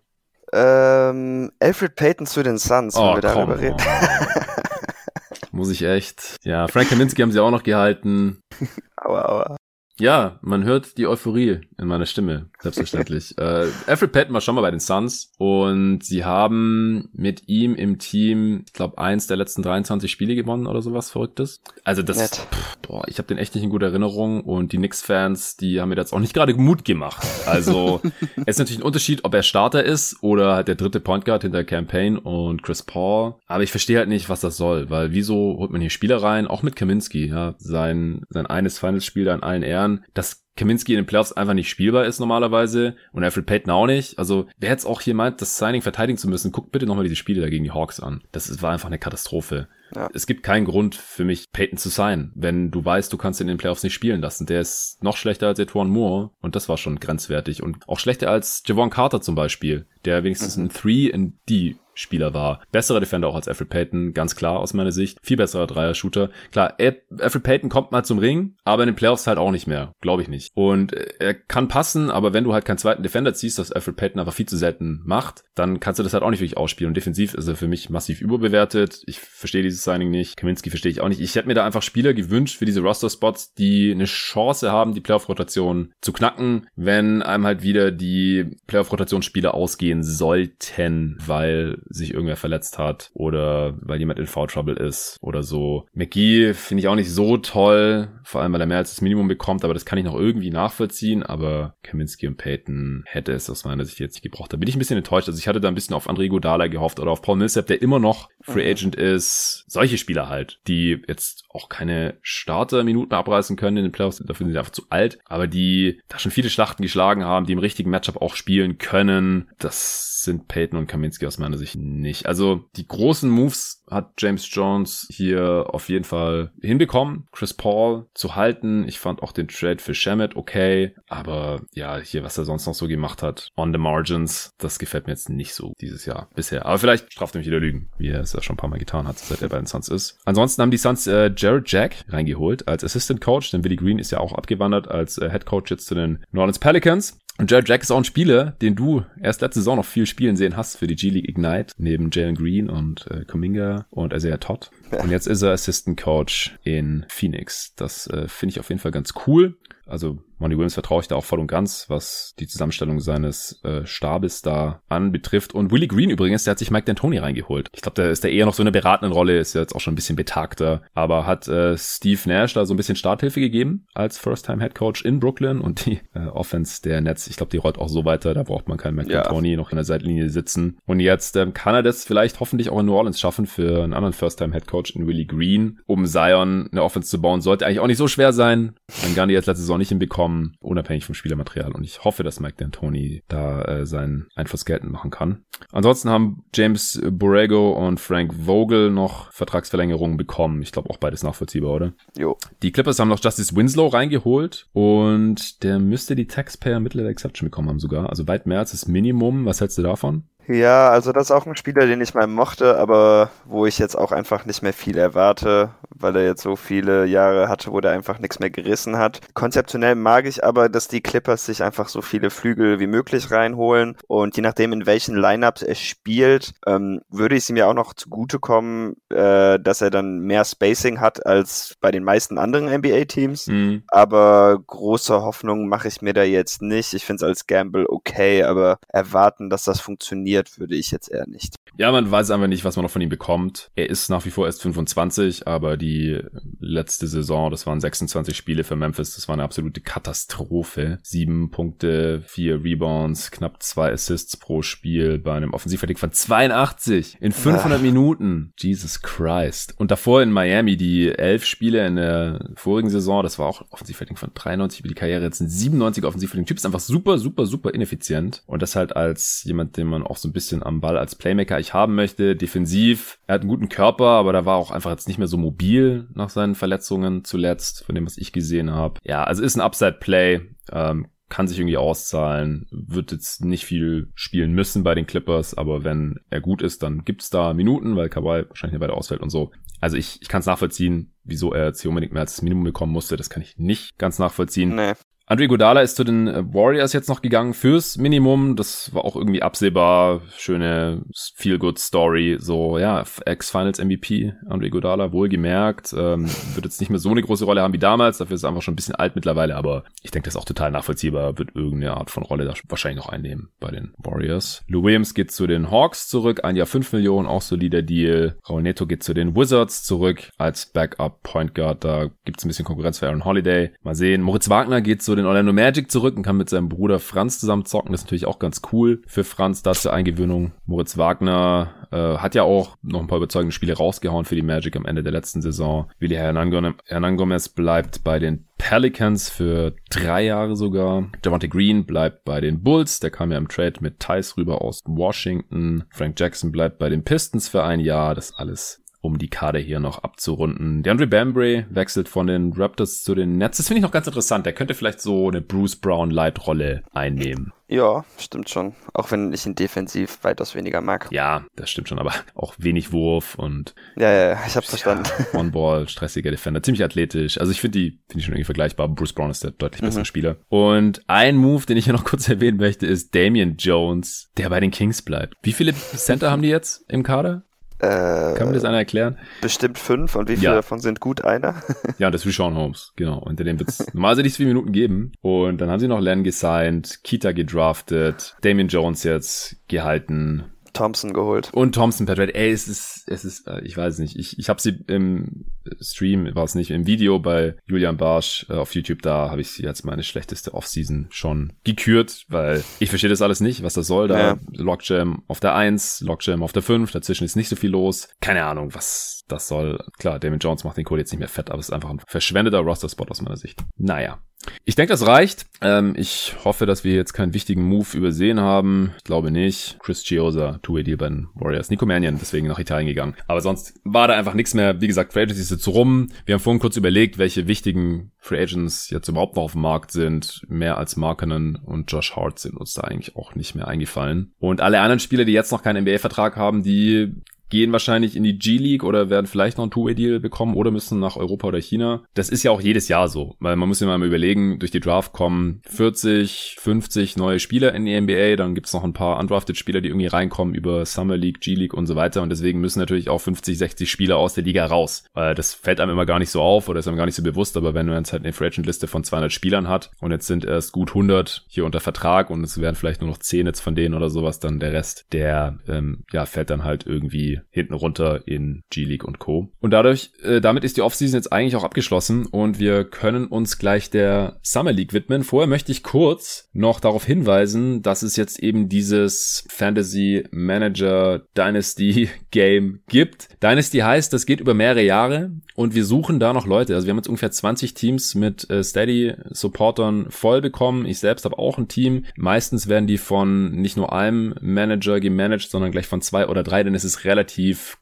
Ähm, Alfred Payton zu den Suns, oh, wenn wir darüber reden. Muss ich echt. Ja, Frank Kaminski haben sie auch noch gehalten. aua, aua. Ja, man hört die Euphorie in meiner Stimme, selbstverständlich. äh, Alfred Patton war schon mal bei den Suns und sie haben mit ihm im Team, ich glaube, eins der letzten 23 Spiele gewonnen oder sowas Verrücktes. Also das, pff, boah, ich habe den echt nicht in guter Erinnerung und die Knicks-Fans, die haben mir jetzt auch nicht gerade Mut gemacht. Also es ist natürlich ein Unterschied, ob er Starter ist oder halt der dritte Point Guard hinter Campaign und Chris Paul. Aber ich verstehe halt nicht, was das soll, weil wieso holt man hier Spieler rein, auch mit Kaminski, ja, sein, sein eines Finals-Spiel da in allen Ehren Jahren, dass Kaminski in den Playoffs einfach nicht spielbar ist normalerweise und Alfred Payton auch nicht. Also wer jetzt auch hier meint, das Signing verteidigen zu müssen, guckt bitte nochmal diese Spiele da gegen die Hawks an. Das war einfach eine Katastrophe. Ja. Es gibt keinen Grund für mich, Payton zu sein, wenn du weißt, du kannst ihn in den Playoffs nicht spielen lassen. Der ist noch schlechter als Etwan Moore und das war schon grenzwertig und auch schlechter als Javon Carter zum Beispiel, der wenigstens mhm. ein 3 in D Spieler war. Besserer Defender auch als Alfred Payton, ganz klar aus meiner Sicht. Viel besserer Dreier-Shooter. Klar, Alfred Payton kommt mal zum Ring, aber in den Playoffs halt auch nicht mehr. Glaube ich nicht. Nicht. Und er kann passen, aber wenn du halt keinen zweiten Defender ziehst, was Alfred Payton aber viel zu selten macht, dann kannst du das halt auch nicht wirklich ausspielen. Und defensiv ist er für mich massiv überbewertet. Ich verstehe dieses Signing nicht. Kaminski verstehe ich auch nicht. Ich hätte mir da einfach Spieler gewünscht für diese Roster-Spots, die eine Chance haben, die Playoff-Rotation zu knacken, wenn einem halt wieder die Playoff-Rotationsspiele ausgehen sollten, weil sich irgendwer verletzt hat oder weil jemand in Foul Trouble ist oder so. McGee finde ich auch nicht so toll, vor allem weil er mehr als das Minimum bekommt, aber das kann ich noch irgendwie nachvollziehen, aber Kaminski und Peyton hätte es aus meiner Sicht jetzt nicht gebraucht. Da bin ich ein bisschen enttäuscht. Also ich hatte da ein bisschen auf André Godala gehofft oder auf Paul Millsap, der immer noch Free mhm. Agent ist. Solche Spieler halt, die jetzt auch keine Starter-Minuten abreißen können in den Playoffs, dafür sind sie einfach zu alt, aber die da schon viele Schlachten geschlagen haben, die im richtigen Matchup auch spielen können. Das sind Peyton und Kaminski aus meiner Sicht nicht. Also die großen Moves hat James Jones hier auf jeden Fall hinbekommen, Chris Paul zu halten. Ich fand auch den Trade für Shamet okay, aber ja, hier, was er sonst noch so gemacht hat, on the margins, das gefällt mir jetzt nicht so dieses Jahr bisher. Aber vielleicht straft er mich wieder Lügen, wie er es ja schon ein paar Mal getan hat, seit er bei den Suns ist. Ansonsten haben die Suns äh, Jared Jack reingeholt als Assistant Coach, denn Willie Green ist ja auch abgewandert als äh, Head Coach jetzt zu den New Orleans Pelicans. Und Jared Jack ist auch ein Spieler, den du erst letzte Saison noch viel spielen sehen hast für die G-League Ignite, neben Jalen Green und äh, Kuminga und Isaiah Todd. Und jetzt ist er Assistant Coach in Phoenix. Das äh, finde ich auf jeden Fall ganz cool. Also Monty Williams vertraue ich da auch voll und ganz, was die Zusammenstellung seines äh, Stabes da anbetrifft. Und Willie Green übrigens, der hat sich Mike D'Antoni reingeholt. Ich glaube, der ist da eher noch so eine beratenden Rolle, ist ja jetzt auch schon ein bisschen betagter, aber hat äh, Steve Nash da so ein bisschen Starthilfe gegeben als First-Time-Head Coach in Brooklyn und die äh, Offense der Nets, ich glaube, die rollt auch so weiter, da braucht man keinen Mike ja. D'Antoni noch in der Seitenlinie sitzen. Und jetzt ähm, kann er das vielleicht hoffentlich auch in New Orleans schaffen für einen anderen First-Time-Head Coach in Willie Green, um Zion eine Offense zu bauen. Sollte eigentlich auch nicht so schwer sein. Dann Gandhi jetzt letzte Saison nicht hinbekommen, unabhängig vom Spielermaterial. Und ich hoffe, dass Mike D'Antoni da äh, seinen Einfluss geltend machen kann. Ansonsten haben James Borrego und Frank Vogel noch Vertragsverlängerungen bekommen. Ich glaube auch beides nachvollziehbar, oder? Jo. Die Clippers haben noch Justice Winslow reingeholt und der müsste die Taxpayer Middle Exception bekommen haben sogar. Also weit mehr als das Minimum. Was hältst du davon? Ja, also das ist auch ein Spieler, den ich mal mochte, aber wo ich jetzt auch einfach nicht mehr viel erwarte, weil er jetzt so viele Jahre hatte, wo der einfach nichts mehr gerissen hat. Konzeptionell mag ich aber, dass die Clippers sich einfach so viele Flügel wie möglich reinholen und je nachdem, in welchen Lineups er spielt, ähm, würde ich es ihm ja auch noch zugutekommen, äh, dass er dann mehr Spacing hat als bei den meisten anderen NBA-Teams. Mhm. Aber große Hoffnung mache ich mir da jetzt nicht. Ich finde es als Gamble okay, aber erwarten, dass das funktioniert, verliert, würde ich jetzt eher nicht. Ja, man weiß einfach nicht, was man noch von ihm bekommt. Er ist nach wie vor erst 25, aber die letzte Saison, das waren 26 Spiele für Memphis, das war eine absolute Katastrophe. Sieben Punkte, vier Rebounds, knapp zwei Assists pro Spiel bei einem Offensivverteidiger von 82 in 500 Ach. Minuten. Jesus Christ. Und davor in Miami die elf Spiele in der vorigen Saison, das war auch Offensivverteidiger von 93 über die Karriere, jetzt ein 97 Offensivverteidiger. Typ ist einfach super, super, super ineffizient. Und das halt als jemand, den man auch so ein bisschen am Ball als Playmaker ich haben möchte. Defensiv, er hat einen guten Körper, aber da war auch einfach jetzt nicht mehr so mobil nach seinen Verletzungen zuletzt, von dem, was ich gesehen habe. Ja, also ist ein Upside-Play. Ähm, kann sich irgendwie auszahlen, wird jetzt nicht viel spielen müssen bei den Clippers, aber wenn er gut ist, dann gibt's da Minuten, weil Kawhi wahrscheinlich weiter ausfällt und so. Also ich, ich kann es nachvollziehen, wieso er jetzt hier unbedingt mehr als das Minimum bekommen musste, das kann ich nicht ganz nachvollziehen. Nee. Andre Godala ist zu den äh, Warriors jetzt noch gegangen fürs Minimum. Das war auch irgendwie absehbar. Schöne Feel-Good-Story. So, ja, Ex-Finals MVP, Andre Godala, wohlgemerkt. Ähm, wird jetzt nicht mehr so eine große Rolle haben wie damals. Dafür ist er einfach schon ein bisschen alt mittlerweile. Aber ich denke, das ist auch total nachvollziehbar. Wird irgendeine Art von Rolle da wahrscheinlich noch einnehmen bei den Warriors. Lou Williams geht zu den Hawks zurück. Ein Jahr 5 Millionen, auch solider Deal. Raul Neto geht zu den Wizards zurück als Backup Point Guard. Da gibt's ein bisschen Konkurrenz für Aaron Holiday. Mal sehen. Moritz Wagner geht zu den Orlando Magic zurück und kann mit seinem Bruder Franz zusammen zocken. Das ist natürlich auch ganz cool für Franz, da zur Eingewöhnung. Moritz Wagner äh, hat ja auch noch ein paar überzeugende Spiele rausgehauen für die Magic am Ende der letzten Saison. Willi Hernan Gomez bleibt bei den Pelicans für drei Jahre sogar. Javante Green bleibt bei den Bulls. Der kam ja im Trade mit Tice rüber aus Washington. Frank Jackson bleibt bei den Pistons für ein Jahr. Das alles um die Kader hier noch abzurunden. DeAndre Bambry wechselt von den Raptors zu den Nets. Das finde ich noch ganz interessant. Der könnte vielleicht so eine Bruce Brown Light Rolle einnehmen. Ja, stimmt schon. Auch wenn ich ihn defensiv weitaus weniger mag. Ja, das stimmt schon, aber auch wenig Wurf und. Ja, ja, ja ich hab's verstanden. Ja, On-Ball, stressiger Defender, ziemlich athletisch. Also ich finde die, finde ich schon irgendwie vergleichbar. Bruce Brown ist der deutlich bessere mhm. Spieler. Und ein Move, den ich hier noch kurz erwähnen möchte, ist Damian Jones, der bei den Kings bleibt. Wie viele Center haben die jetzt im Kader? Äh, Kann mir das einer erklären? Bestimmt fünf. Und wie viele ja. davon sind gut? Einer? ja, das ist Sean Holmes. Genau. Und dem wird es normalerweise nicht so viele Minuten geben. Und dann haben sie noch Len gesigned, Kita gedraftet, Damien Jones jetzt gehalten. Thompson geholt. Und Thompson per Trade. Ey, es ist, es ist, äh, ich weiß nicht. Ich, ich habe sie im Stream, war es nicht, im Video bei Julian Barsch äh, auf YouTube, da habe ich sie als meine schlechteste Offseason schon gekürt, weil ich verstehe das alles nicht, was das soll. Da ja. Lockjam auf der 1, Lockjam auf der 5, dazwischen ist nicht so viel los. Keine Ahnung, was das soll. Klar, Damon Jones macht den Code jetzt nicht mehr fett, aber es ist einfach ein verschwendeter Roster-Spot aus meiner Sicht. Naja. Ich denke, das reicht. Ähm, ich hoffe, dass wir jetzt keinen wichtigen Move übersehen haben. Ich glaube nicht. Chris Chiosa, Two-Way-Deal bei den Warriors. Nico Mannion, deswegen nach Italien gegangen. Aber sonst war da einfach nichts mehr. Wie gesagt, Free Agency ist jetzt rum. Wir haben vorhin kurz überlegt, welche wichtigen Free Agents jetzt überhaupt noch auf dem Markt sind. Mehr als Markenen und Josh Hart sind uns da eigentlich auch nicht mehr eingefallen. Und alle anderen Spieler, die jetzt noch keinen NBA-Vertrag haben, die gehen wahrscheinlich in die G-League oder werden vielleicht noch ein Two-Way-Deal bekommen oder müssen nach Europa oder China. Das ist ja auch jedes Jahr so, weil man muss sich mal überlegen, durch die Draft kommen 40, 50 neue Spieler in die NBA, dann gibt's noch ein paar undrafted Spieler, die irgendwie reinkommen über Summer League, G-League und so weiter und deswegen müssen natürlich auch 50, 60 Spieler aus der Liga raus. Weil das fällt einem immer gar nicht so auf oder ist einem gar nicht so bewusst, aber wenn man jetzt halt eine Free Agent Liste von 200 Spielern hat und jetzt sind erst gut 100 hier unter Vertrag und es werden vielleicht nur noch 10 jetzt von denen oder sowas, dann der Rest, der ähm, ja fällt dann halt irgendwie hinten runter in G-League und Co. Und dadurch, äh, damit ist die Offseason jetzt eigentlich auch abgeschlossen und wir können uns gleich der Summer League widmen. Vorher möchte ich kurz noch darauf hinweisen, dass es jetzt eben dieses Fantasy Manager Dynasty Game gibt. Dynasty heißt, das geht über mehrere Jahre und wir suchen da noch Leute. Also wir haben jetzt ungefähr 20 Teams mit äh, Steady Supportern voll bekommen. Ich selbst habe auch ein Team. Meistens werden die von nicht nur einem Manager gemanagt, sondern gleich von zwei oder drei, denn es ist relativ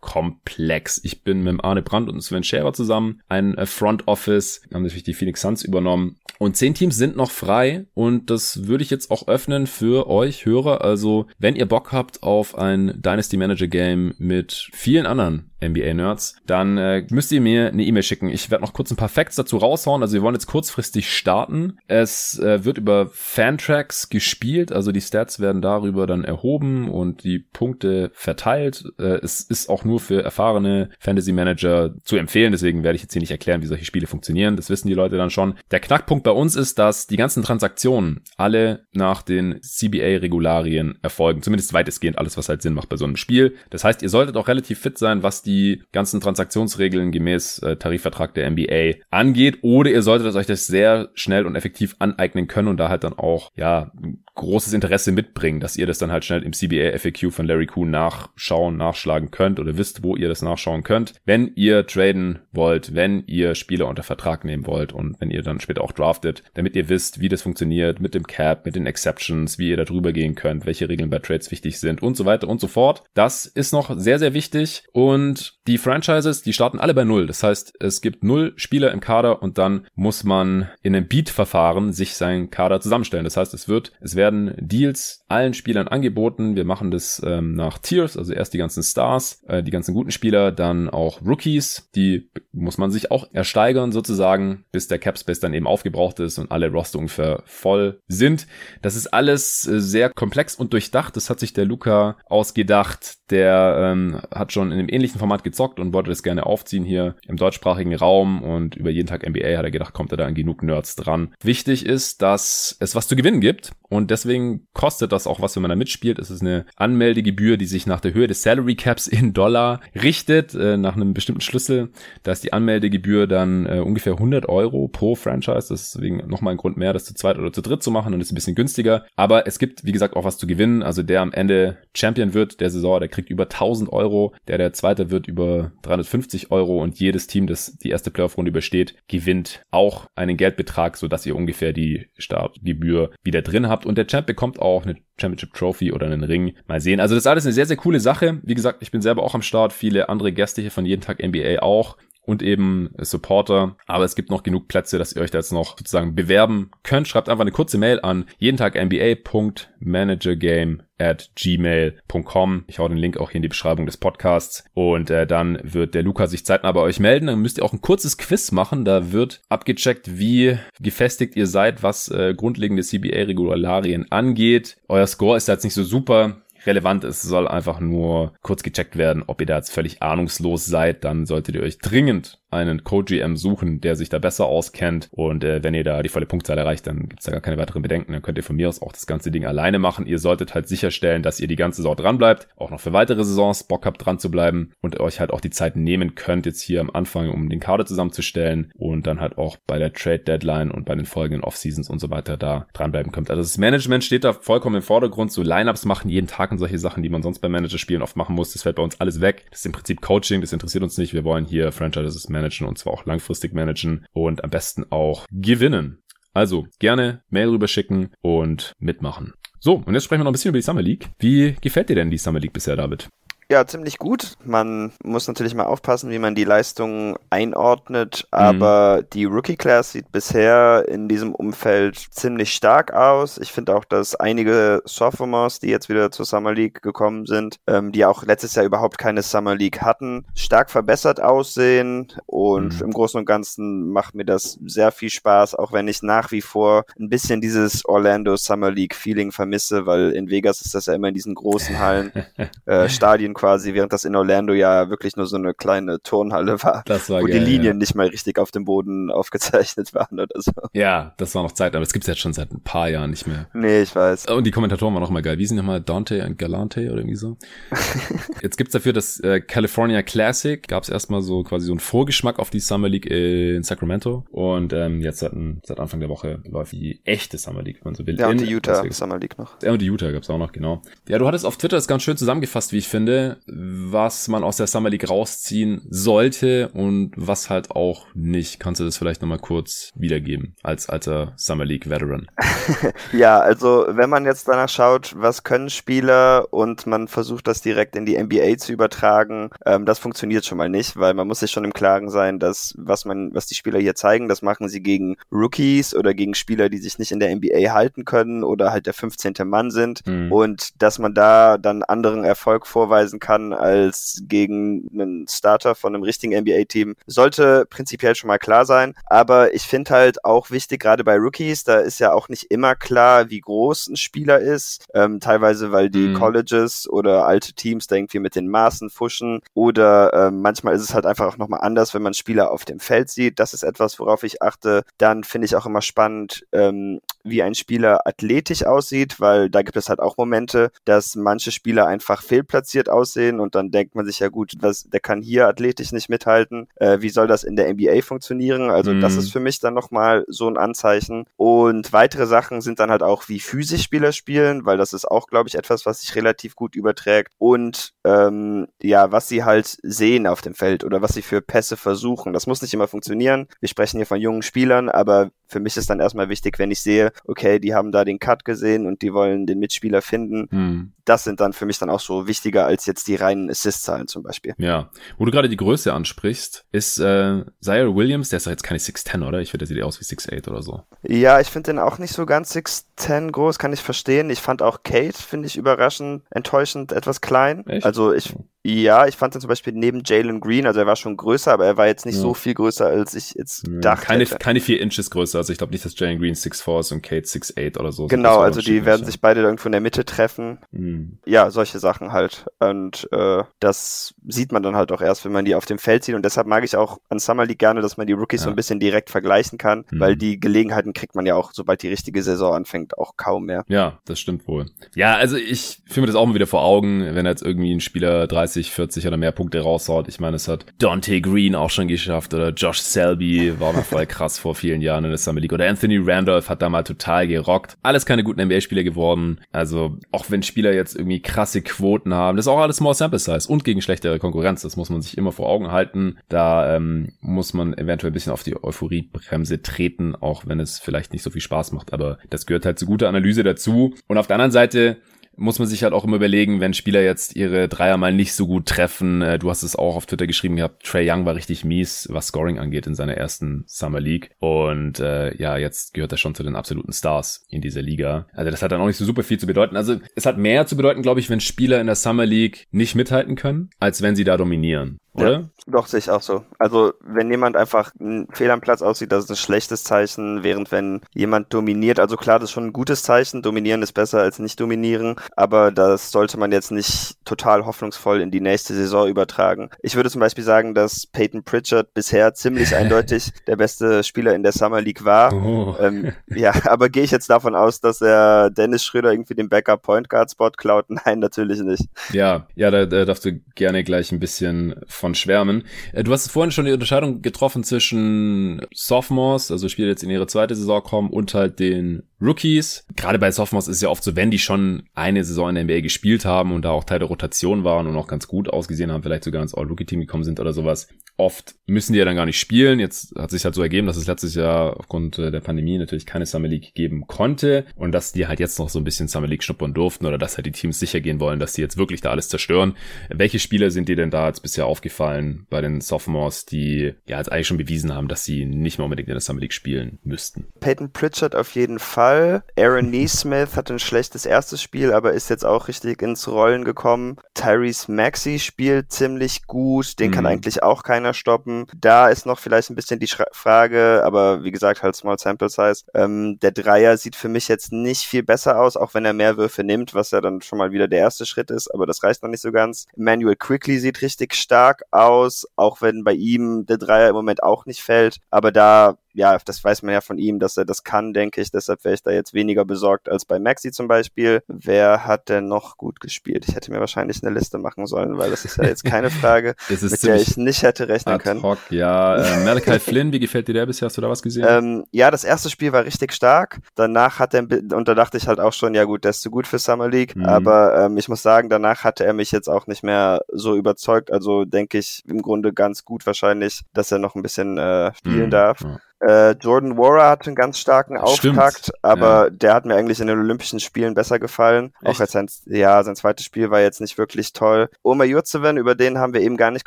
komplex. Ich bin mit Arne Brandt und Sven Scherer zusammen, ein äh, Front Office, haben natürlich die Phoenix Suns übernommen und zehn Teams sind noch frei und das würde ich jetzt auch öffnen für euch Hörer. Also wenn ihr Bock habt auf ein Dynasty Manager Game mit vielen anderen NBA-Nerds, dann äh, müsst ihr mir eine E-Mail schicken. Ich werde noch kurz ein paar Facts dazu raushauen. Also wir wollen jetzt kurzfristig starten. Es äh, wird über Fantracks gespielt, also die Stats werden darüber dann erhoben und die Punkte verteilt. Äh, es ist auch nur für erfahrene Fantasy-Manager zu empfehlen, deswegen werde ich jetzt hier nicht erklären, wie solche Spiele funktionieren. Das wissen die Leute dann schon. Der Knackpunkt bei uns ist, dass die ganzen Transaktionen alle nach den CBA-Regularien erfolgen. Zumindest weitestgehend alles, was halt Sinn macht bei so einem Spiel. Das heißt, ihr solltet auch relativ fit sein, was die ganzen Transaktionsregeln gemäß äh, Tarifvertrag der NBA angeht. Oder ihr solltet euch das sehr schnell und effektiv aneignen können und da halt dann auch, ja, großes Interesse mitbringen, dass ihr das dann halt schnell im CBA FAQ von Larry Kuhn nachschauen, nachschlagen könnt oder wisst, wo ihr das nachschauen könnt. Wenn ihr traden wollt, wenn ihr Spieler unter Vertrag nehmen wollt und wenn ihr dann später auch draftet, damit ihr wisst, wie das funktioniert mit dem Cap, mit den Exceptions, wie ihr da drüber gehen könnt, welche Regeln bei Trades wichtig sind und so weiter und so fort. Das ist noch sehr, sehr wichtig und die Franchises, die starten alle bei Null. Das heißt, es gibt null Spieler im Kader und dann muss man in einem Beat-Verfahren sich seinen Kader zusammenstellen. Das heißt, es wird, es werden Deals allen Spielern angeboten. Wir machen das ähm, nach Tiers, also erst die ganzen Stars, äh, die ganzen guten Spieler, dann auch Rookies, die muss man sich auch ersteigern sozusagen, bis der Capspace dann eben aufgebraucht ist und alle Roster ungefähr voll sind. Das ist alles äh, sehr komplex und durchdacht. Das hat sich der Luca ausgedacht. Der ähm, hat schon in einem ähnlichen Format gezockt und wollte das gerne aufziehen hier im deutschsprachigen Raum und über jeden Tag NBA hat er gedacht, kommt er da an genug Nerds dran. Wichtig ist, dass es was zu gewinnen gibt und deswegen kostet das auch was, wenn man da mitspielt. Es ist eine Anmeldegebühr, die sich nach der Höhe des Salary Caps in Dollar richtet, äh, nach einem bestimmten Schlüssel. Da ist die Anmeldegebühr dann äh, ungefähr 100 Euro pro Franchise. Das Deswegen nochmal ein Grund mehr, das zu zweit oder zu dritt zu machen und ist ein bisschen günstiger. Aber es gibt, wie gesagt, auch was zu gewinnen. Also der am Ende Champion wird der Saison, der kriegt über 1000 Euro. Der, der Zweite wird über 350 Euro und jedes Team, das die erste Playoff-Runde übersteht, gewinnt auch einen Geldbetrag, sodass ihr ungefähr die Startgebühr wieder drin habt. Und der Champ bekommt auch eine Championship Trophy oder einen Ring. Mal sehen. Also das ist alles eine sehr, sehr coole Sache. Wie gesagt, ich bin selber auch am Start. Viele andere Gäste hier von jeden Tag NBA auch und eben Supporter. Aber es gibt noch genug Plätze, dass ihr euch da jetzt noch sozusagen bewerben könnt. Schreibt einfach eine kurze Mail an jeden Tag NBA.managergame at gmail.com. Ich hau den Link auch hier in die Beschreibung des Podcasts. Und äh, dann wird der Luca sich zeitnah bei euch melden. Dann müsst ihr auch ein kurzes Quiz machen. Da wird abgecheckt, wie gefestigt ihr seid, was äh, grundlegende CBA-Regularien angeht. Euer Score ist jetzt nicht so super relevant ist, soll einfach nur kurz gecheckt werden, ob ihr da jetzt völlig ahnungslos seid, dann solltet ihr euch dringend einen Co-GM suchen, der sich da besser auskennt. Und äh, wenn ihr da die volle Punktzahl erreicht, dann gibt's da gar keine weiteren Bedenken. Dann könnt ihr von mir aus auch das ganze Ding alleine machen. Ihr solltet halt sicherstellen, dass ihr die ganze Saison dran bleibt, auch noch für weitere Saisons Bock habt, dran zu bleiben und euch halt auch die Zeit nehmen könnt, jetzt hier am Anfang, um den Kader zusammenzustellen und dann halt auch bei der Trade Deadline und bei den folgenden Off-Seasons und so weiter da dranbleiben könnt. Also das Management steht da vollkommen im Vordergrund. So Lineups machen jeden Tag und solche Sachen, die man sonst bei Manager-Spielen oft machen muss. Das fällt bei uns alles weg. Das ist im Prinzip Coaching, das interessiert uns nicht. Wir wollen hier Franchises managen und zwar auch langfristig managen und am besten auch gewinnen. Also gerne Mail rüberschicken und mitmachen. So, und jetzt sprechen wir noch ein bisschen über die Summer League. Wie gefällt dir denn die Summer League bisher, David? Ja, ziemlich gut. Man muss natürlich mal aufpassen, wie man die Leistungen einordnet, mhm. aber mhm. die Rookie Class sieht bisher in diesem Umfeld ziemlich stark aus. Ich finde auch, dass einige Sophomores, die jetzt wieder zur Summer League gekommen sind, ähm, die auch letztes Jahr überhaupt keine Summer League hatten, stark verbessert aussehen und mhm. im Großen und Ganzen macht mir das sehr viel Spaß, auch wenn ich nach wie vor ein bisschen dieses Orlando Summer League Feeling vermisse, weil in Vegas ist das ja immer in diesen großen Hallen, äh, Stadien quasi, während das in Orlando ja wirklich nur so eine kleine Turnhalle war, war wo geil, die Linien ja. nicht mal richtig auf dem Boden aufgezeichnet waren oder so. Ja, das war noch Zeit, aber es gibt's jetzt schon seit ein paar Jahren nicht mehr. Nee, ich weiß. Und die Kommentatoren waren noch mal geil. Wie sind nochmal Dante und Galante oder irgendwie so? jetzt gibt's dafür das äh, California Classic. Gab's erstmal so quasi so einen Vorgeschmack auf die Summer League in Sacramento. Und ähm, jetzt seit, seit Anfang der Woche läuft die echte Summer League, wenn man so will. Ja, und die Utah Summer League noch. Ja, und die Utah gab's auch noch, genau. Ja, du hattest auf Twitter das ganz schön zusammengefasst, wie ich finde was man aus der Summer League rausziehen sollte und was halt auch nicht. Kannst du das vielleicht nochmal kurz wiedergeben als alter Summer League Veteran? ja, also wenn man jetzt danach schaut, was können Spieler und man versucht das direkt in die NBA zu übertragen, ähm, das funktioniert schon mal nicht, weil man muss sich schon im Klaren sein, dass was man, was die Spieler hier zeigen, das machen sie gegen Rookies oder gegen Spieler, die sich nicht in der NBA halten können oder halt der 15. Mann sind mhm. und dass man da dann anderen Erfolg vorweisen kann als gegen einen Starter von einem richtigen NBA-Team, sollte prinzipiell schon mal klar sein. Aber ich finde halt auch wichtig, gerade bei Rookies, da ist ja auch nicht immer klar, wie groß ein Spieler ist. Ähm, teilweise, weil die mhm. Colleges oder alte Teams da irgendwie mit den Maßen fuschen. Oder ähm, manchmal ist es halt einfach auch nochmal anders, wenn man Spieler auf dem Feld sieht. Das ist etwas, worauf ich achte. Dann finde ich auch immer spannend, ähm, wie ein Spieler athletisch aussieht, weil da gibt es halt auch Momente, dass manche Spieler einfach fehlplatziert aussehen und dann denkt man sich ja gut, was, der kann hier athletisch nicht mithalten. Äh, wie soll das in der NBA funktionieren? Also mhm. das ist für mich dann nochmal so ein Anzeichen. Und weitere Sachen sind dann halt auch, wie physisch Spieler spielen, weil das ist auch, glaube ich, etwas, was sich relativ gut überträgt. Und ähm, ja, was sie halt sehen auf dem Feld oder was sie für Pässe versuchen. Das muss nicht immer funktionieren. Wir sprechen hier von jungen Spielern, aber für mich ist dann erstmal wichtig, wenn ich sehe, okay, die haben da den Cut gesehen und die wollen den Mitspieler finden. Hm. Das sind dann für mich dann auch so wichtiger als jetzt die reinen Assist-Zahlen zum Beispiel. Ja, wo du gerade die Größe ansprichst, ist äh, Zaire Williams, der ist doch jetzt keine 6'10, oder? Ich finde, der sieht aus wie 6'8 oder so. Ja, ich finde den auch nicht so ganz 6'10 groß, kann ich verstehen. Ich fand auch Kate, finde ich überraschend, enttäuschend, etwas klein. Echt? Also ich ja, ich fand ihn zum Beispiel neben Jalen Green, also er war schon größer, aber er war jetzt nicht ja. so viel größer, als ich jetzt ja, dachte. Keine, keine vier Inches größer, also ich glaube nicht, dass Jalen Green 6'4 ist und Kate 6'8 oder so. Genau, also die werden sich beide irgendwo in der Mitte treffen. Mhm. Ja, solche Sachen halt. Und äh, das sieht man dann halt auch erst, wenn man die auf dem Feld sieht. Und deshalb mag ich auch an Summer League gerne, dass man die Rookies ja. so ein bisschen direkt vergleichen kann, mhm. weil die Gelegenheiten kriegt man ja auch, sobald die richtige Saison anfängt, auch kaum mehr. Ja, das stimmt wohl. Ja, also ich fühle mir das auch mal wieder vor Augen, wenn jetzt irgendwie ein Spieler 30, 40 oder mehr Punkte raushaut. Ich meine, es hat Dante Green auch schon geschafft oder Josh Selby war mal voll krass vor vielen Jahren in der Summer League oder Anthony Randolph hat da mal total gerockt. Alles keine guten NBA-Spieler geworden. Also auch wenn Spieler jetzt irgendwie krasse Quoten haben, das ist auch alles Small Sample Size und gegen schlechtere Konkurrenz. Das muss man sich immer vor Augen halten. Da ähm, muss man eventuell ein bisschen auf die Euphoriebremse treten, auch wenn es vielleicht nicht so viel Spaß macht. Aber das gehört halt zu guter Analyse dazu. Und auf der anderen Seite muss man sich halt auch immer überlegen, wenn Spieler jetzt ihre Dreier mal nicht so gut treffen. Äh, du hast es auch auf Twitter geschrieben gehabt, Trey Young war richtig mies, was Scoring angeht in seiner ersten Summer League. Und äh, ja, jetzt gehört er schon zu den absoluten Stars in dieser Liga. Also das hat dann auch nicht so super viel zu bedeuten. Also es hat mehr zu bedeuten, glaube ich, wenn Spieler in der Summer League nicht mithalten können, als wenn sie da dominieren oder? Ja, doch, sehe ich auch so. Also, wenn jemand einfach ein Fehl am Platz aussieht, das ist ein schlechtes Zeichen, während wenn jemand dominiert, also klar, das ist schon ein gutes Zeichen, dominieren ist besser als nicht dominieren, aber das sollte man jetzt nicht total hoffnungsvoll in die nächste Saison übertragen. Ich würde zum Beispiel sagen, dass Peyton Pritchard bisher ziemlich eindeutig der beste Spieler in der Summer League war. Oh. Ähm, ja, aber gehe ich jetzt davon aus, dass er Dennis Schröder irgendwie den Backup Point Guard Spot klaut? Nein, natürlich nicht. Ja, ja, da, da darfst du gerne gleich ein bisschen von schwärmen. Äh, du hast vorhin schon die Unterscheidung getroffen zwischen Sophomores, also Spieler jetzt in ihre zweite Saison kommen, und halt den Rookies. Gerade bei Sophomores ist es ja oft so, wenn die schon eine Saison in der NBA gespielt haben und da auch Teil der Rotation waren und auch ganz gut ausgesehen haben, vielleicht sogar ins All-Rookie-Team gekommen sind oder sowas. Oft müssen die ja dann gar nicht spielen. Jetzt hat sich halt so ergeben, dass es letztes Jahr aufgrund äh, der Pandemie natürlich keine Summer League geben konnte und dass die halt jetzt noch so ein bisschen Summer League schnuppern durften oder dass halt die Teams sicher gehen wollen, dass die jetzt wirklich da alles zerstören. Welche Spieler sind dir denn da jetzt bisher aufgefallen bei den Sophomores, die ja jetzt eigentlich schon bewiesen haben, dass sie nicht mehr unbedingt in der Summer League spielen müssten? Peyton Pritchard auf jeden Fall. Aaron Neesmith hatte ein schlechtes erstes Spiel, aber ist jetzt auch richtig ins Rollen gekommen. Tyrese Maxey spielt ziemlich gut, den mhm. kann eigentlich auch keiner stoppen. Da ist noch vielleicht ein bisschen die Schra Frage, aber wie gesagt, halt Small Sample Size. Ähm, der Dreier sieht für mich jetzt nicht viel besser aus, auch wenn er mehr Würfe nimmt, was ja dann schon mal wieder der erste Schritt ist, aber das reicht noch nicht so ganz. Emmanuel Quickly sieht richtig stark aus, auch wenn bei ihm der Dreier im Moment auch nicht fällt. Aber da ja, das weiß man ja von ihm, dass er das kann, denke ich. Deshalb wäre ich da jetzt weniger besorgt als bei Maxi zum Beispiel. Wer hat denn noch gut gespielt? Ich hätte mir wahrscheinlich eine Liste machen sollen, weil das ist ja jetzt keine Frage, mit der ich nicht hätte rechnen können. Hoc, ja, äh, Malachi Flynn, wie gefällt dir der bisher? Hast du da was gesehen? Ähm, ja, das erste Spiel war richtig stark. Danach hat er, und da dachte ich halt auch schon, ja gut, der ist zu gut für Summer League. Mhm. Aber ähm, ich muss sagen, danach hatte er mich jetzt auch nicht mehr so überzeugt. Also denke ich im Grunde ganz gut wahrscheinlich, dass er noch ein bisschen äh, spielen mhm. darf. Ja. Äh, Jordan Wara hatte einen ganz starken Auftakt, Stimmt. aber ja. der hat mir eigentlich in den Olympischen Spielen besser gefallen. Echt? Auch als sein, ja, sein zweites Spiel war jetzt nicht wirklich toll. Oma Jurzeven, über den haben wir eben gar nicht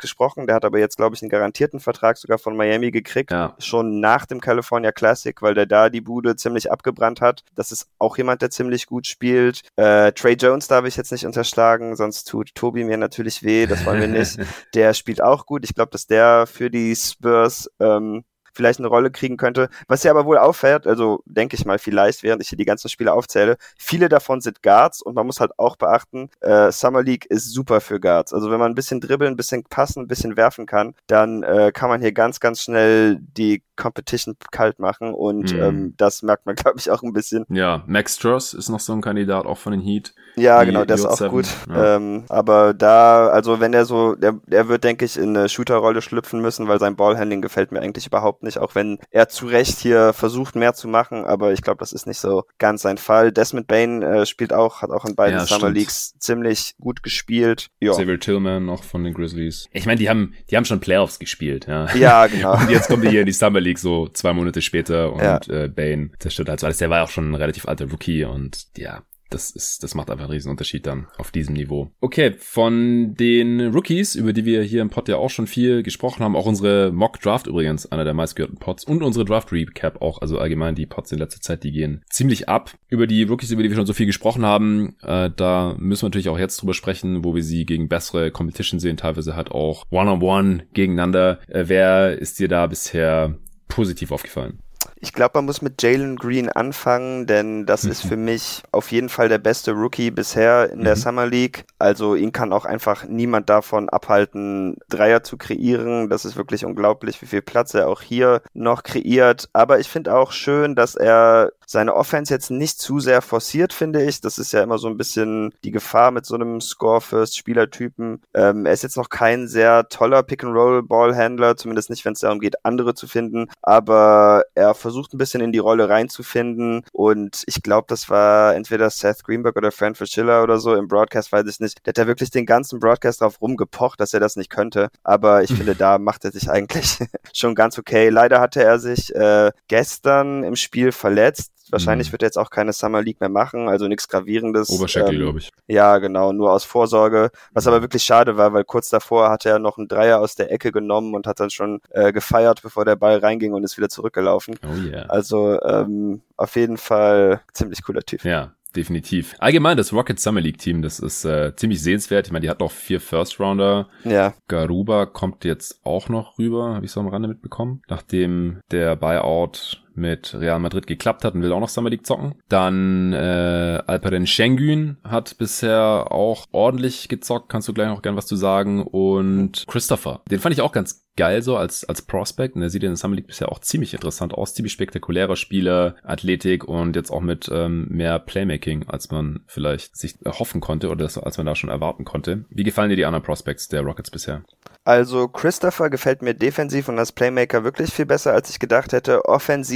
gesprochen. Der hat aber jetzt, glaube ich, einen garantierten Vertrag sogar von Miami gekriegt. Ja. Schon nach dem California Classic, weil der da die Bude ziemlich abgebrannt hat. Das ist auch jemand, der ziemlich gut spielt. Äh, Trey Jones darf ich jetzt nicht unterschlagen, sonst tut Tobi mir natürlich weh. Das wollen wir nicht. der spielt auch gut. Ich glaube, dass der für die Spurs ähm, vielleicht eine Rolle kriegen könnte. Was ja aber wohl auffällt, also denke ich mal vielleicht, während ich hier die ganzen Spiele aufzähle, viele davon sind Guards und man muss halt auch beachten, äh, Summer League ist super für Guards. Also wenn man ein bisschen dribbeln, ein bisschen passen, ein bisschen werfen kann, dann äh, kann man hier ganz, ganz schnell die Competition kalt machen und mhm. ähm, das merkt man, glaube ich, auch ein bisschen. Ja, Max Stross ist noch so ein Kandidat, auch von den Heat. Ja, genau, der ist auch gut. Ja. Ähm, aber da, also wenn er so, der, der wird, denke ich, in eine Shooter-Rolle schlüpfen müssen, weil sein Ballhandling gefällt mir eigentlich überhaupt nicht, auch wenn er zu Recht hier versucht, mehr zu machen, aber ich glaube, das ist nicht so ganz sein Fall. Desmond Bain äh, spielt auch, hat auch in beiden ja, Summer stimmt. Leagues ziemlich gut gespielt. Ja. Xavier Tillman noch von den Grizzlies. Ich meine, die haben, die haben schon Playoffs gespielt, ja. Ja, genau. und jetzt kommen die hier in die Summer League so zwei Monate später und ja. äh, Bane zerstört halt alles. Der war auch schon ein relativ alter Rookie und ja, das ist, das macht einfach einen riesen Unterschied dann auf diesem Niveau. Okay, von den Rookies, über die wir hier im Pod ja auch schon viel gesprochen haben, auch unsere Mock Draft übrigens, einer der meistgehörten Pods und unsere Draft Recap auch, also allgemein die Pods in letzter Zeit, die gehen ziemlich ab. Über die Rookies, über die wir schon so viel gesprochen haben, äh, da müssen wir natürlich auch jetzt drüber sprechen, wo wir sie gegen bessere Competition sehen, teilweise halt auch One-on-One -on -one gegeneinander. Äh, wer ist dir da bisher positiv aufgefallen? Ich glaube, man muss mit Jalen Green anfangen, denn das mhm. ist für mich auf jeden Fall der beste Rookie bisher in der mhm. Summer League. Also ihn kann auch einfach niemand davon abhalten, Dreier zu kreieren. Das ist wirklich unglaublich, wie viel Platz er auch hier noch kreiert. Aber ich finde auch schön, dass er seine Offense jetzt nicht zu sehr forciert, finde ich. Das ist ja immer so ein bisschen die Gefahr mit so einem Score-First-Spielertypen. Ähm, er ist jetzt noch kein sehr toller Pick-and-Roll-Ballhändler, zumindest nicht, wenn es darum geht, andere zu finden. Aber er versucht ein bisschen in die Rolle reinzufinden. Und ich glaube, das war entweder Seth Greenberg oder Fran Schiller oder so im Broadcast, weiß ich nicht. Der hat ja wirklich den ganzen Broadcast drauf rumgepocht, dass er das nicht könnte. Aber ich finde, da macht er sich eigentlich schon ganz okay. Leider hatte er sich äh, gestern im Spiel verletzt Wahrscheinlich mhm. wird er jetzt auch keine Summer League mehr machen, also nichts Gravierendes. Oberschenkel, ähm, glaube ich. Ja, genau, nur aus Vorsorge. Was aber wirklich schade war, weil kurz davor hat er noch einen Dreier aus der Ecke genommen und hat dann schon äh, gefeiert, bevor der Ball reinging und ist wieder zurückgelaufen. Oh yeah. Also ähm, auf jeden Fall ziemlich cooler Typ. Ja, definitiv. Allgemein, das Rocket Summer League Team, das ist äh, ziemlich sehenswert. Ich meine, die hat noch vier First Rounder. Ja. Garuba kommt jetzt auch noch rüber, habe ich so am Rande mitbekommen. Nachdem der Buyout mit Real Madrid geklappt hat und will auch noch Summer League zocken. Dann äh, Alperen Schengen hat bisher auch ordentlich gezockt, kannst du gleich noch gern was zu sagen. Und Christopher, den fand ich auch ganz geil so als, als Prospect. Und der sieht in der Summer League bisher auch ziemlich interessant aus. Ziemlich spektakulärer Spieler, Athletik und jetzt auch mit ähm, mehr Playmaking, als man vielleicht sich erhoffen konnte oder das, als man da schon erwarten konnte. Wie gefallen dir die anderen Prospects der Rockets bisher? Also Christopher gefällt mir defensiv und als Playmaker wirklich viel besser, als ich gedacht hätte. Offensiv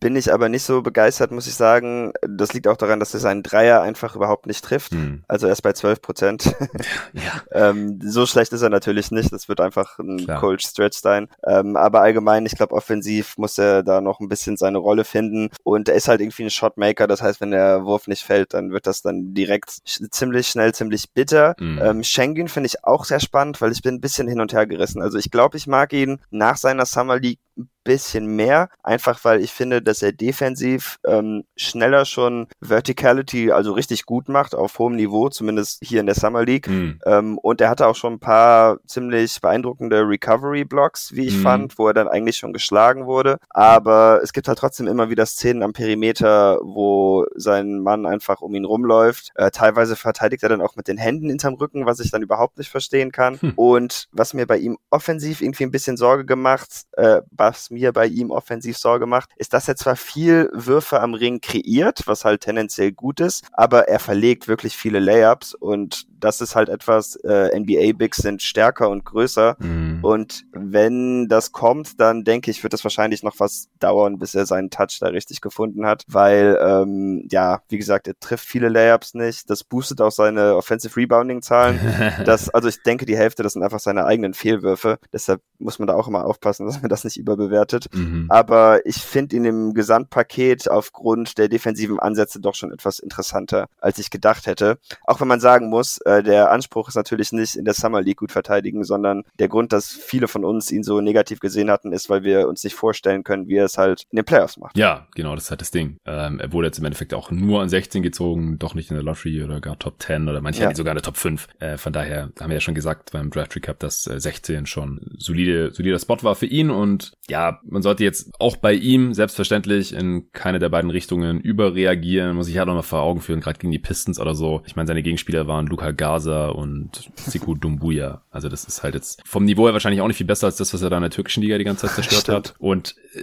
bin ich aber nicht so begeistert, muss ich sagen. Das liegt auch daran, dass er seinen Dreier einfach überhaupt nicht trifft. Hm. Also erst bei 12 Prozent. ja. ähm, so schlecht ist er natürlich nicht. Das wird einfach ein Klar. Cold Stretch sein. Ähm, aber allgemein, ich glaube, offensiv muss er da noch ein bisschen seine Rolle finden. Und er ist halt irgendwie ein Shotmaker. Das heißt, wenn der Wurf nicht fällt, dann wird das dann direkt ziemlich schnell, ziemlich bitter. Hm. Ähm, Schengen finde ich auch sehr spannend, weil ich bin ein bisschen hin und her gerissen. Also ich glaube, ich mag ihn nach seiner Summer League bisschen mehr, einfach weil ich finde, dass er defensiv ähm, schneller schon Verticality, also richtig gut macht, auf hohem Niveau, zumindest hier in der Summer League. Mhm. Ähm, und er hatte auch schon ein paar ziemlich beeindruckende Recovery-Blocks, wie ich mhm. fand, wo er dann eigentlich schon geschlagen wurde. Aber es gibt halt trotzdem immer wieder Szenen am Perimeter, wo sein Mann einfach um ihn rumläuft. Äh, teilweise verteidigt er dann auch mit den Händen hinterm Rücken, was ich dann überhaupt nicht verstehen kann. Hm. Und was mir bei ihm offensiv irgendwie ein bisschen Sorge gemacht, äh, was mir bei ihm offensiv Sorge macht, ist, dass er zwar viel Würfe am Ring kreiert, was halt tendenziell gut ist, aber er verlegt wirklich viele Layups und das ist halt etwas, äh, NBA-Bigs sind stärker und größer mhm. und wenn das kommt, dann denke ich, wird das wahrscheinlich noch was dauern, bis er seinen Touch da richtig gefunden hat, weil, ähm, ja, wie gesagt, er trifft viele Layups nicht, das boostet auch seine Offensive Rebounding-Zahlen, das, also ich denke, die Hälfte, das sind einfach seine eigenen Fehlwürfe, deshalb muss man da auch immer aufpassen, dass man das nicht überbewertet bewertet. Mhm. Aber ich finde ihn im Gesamtpaket aufgrund der defensiven Ansätze doch schon etwas interessanter, als ich gedacht hätte. Auch wenn man sagen muss, äh, der Anspruch ist natürlich nicht in der Summer League gut verteidigen, sondern der Grund, dass viele von uns ihn so negativ gesehen hatten, ist, weil wir uns nicht vorstellen können, wie er es halt in den Playoffs macht. Ja, genau, das ist halt das Ding. Ähm, er wurde jetzt im Endeffekt auch nur an 16 gezogen, doch nicht in der Lottery oder gar Top 10 oder manche ja. sogar in der Top 5. Äh, von daher haben wir ja schon gesagt beim Draft Recap, dass äh, 16 schon solide, solider Spot war für ihn und ja, man sollte jetzt auch bei ihm selbstverständlich in keine der beiden Richtungen überreagieren, muss ich halt nochmal vor Augen führen, gerade gegen die Pistons oder so. Ich meine, seine Gegenspieler waren Luca Gaza und Siku Dumbuya. Also das ist halt jetzt vom Niveau her wahrscheinlich auch nicht viel besser als das, was er da in der türkischen Liga die ganze Zeit zerstört hat. Und äh,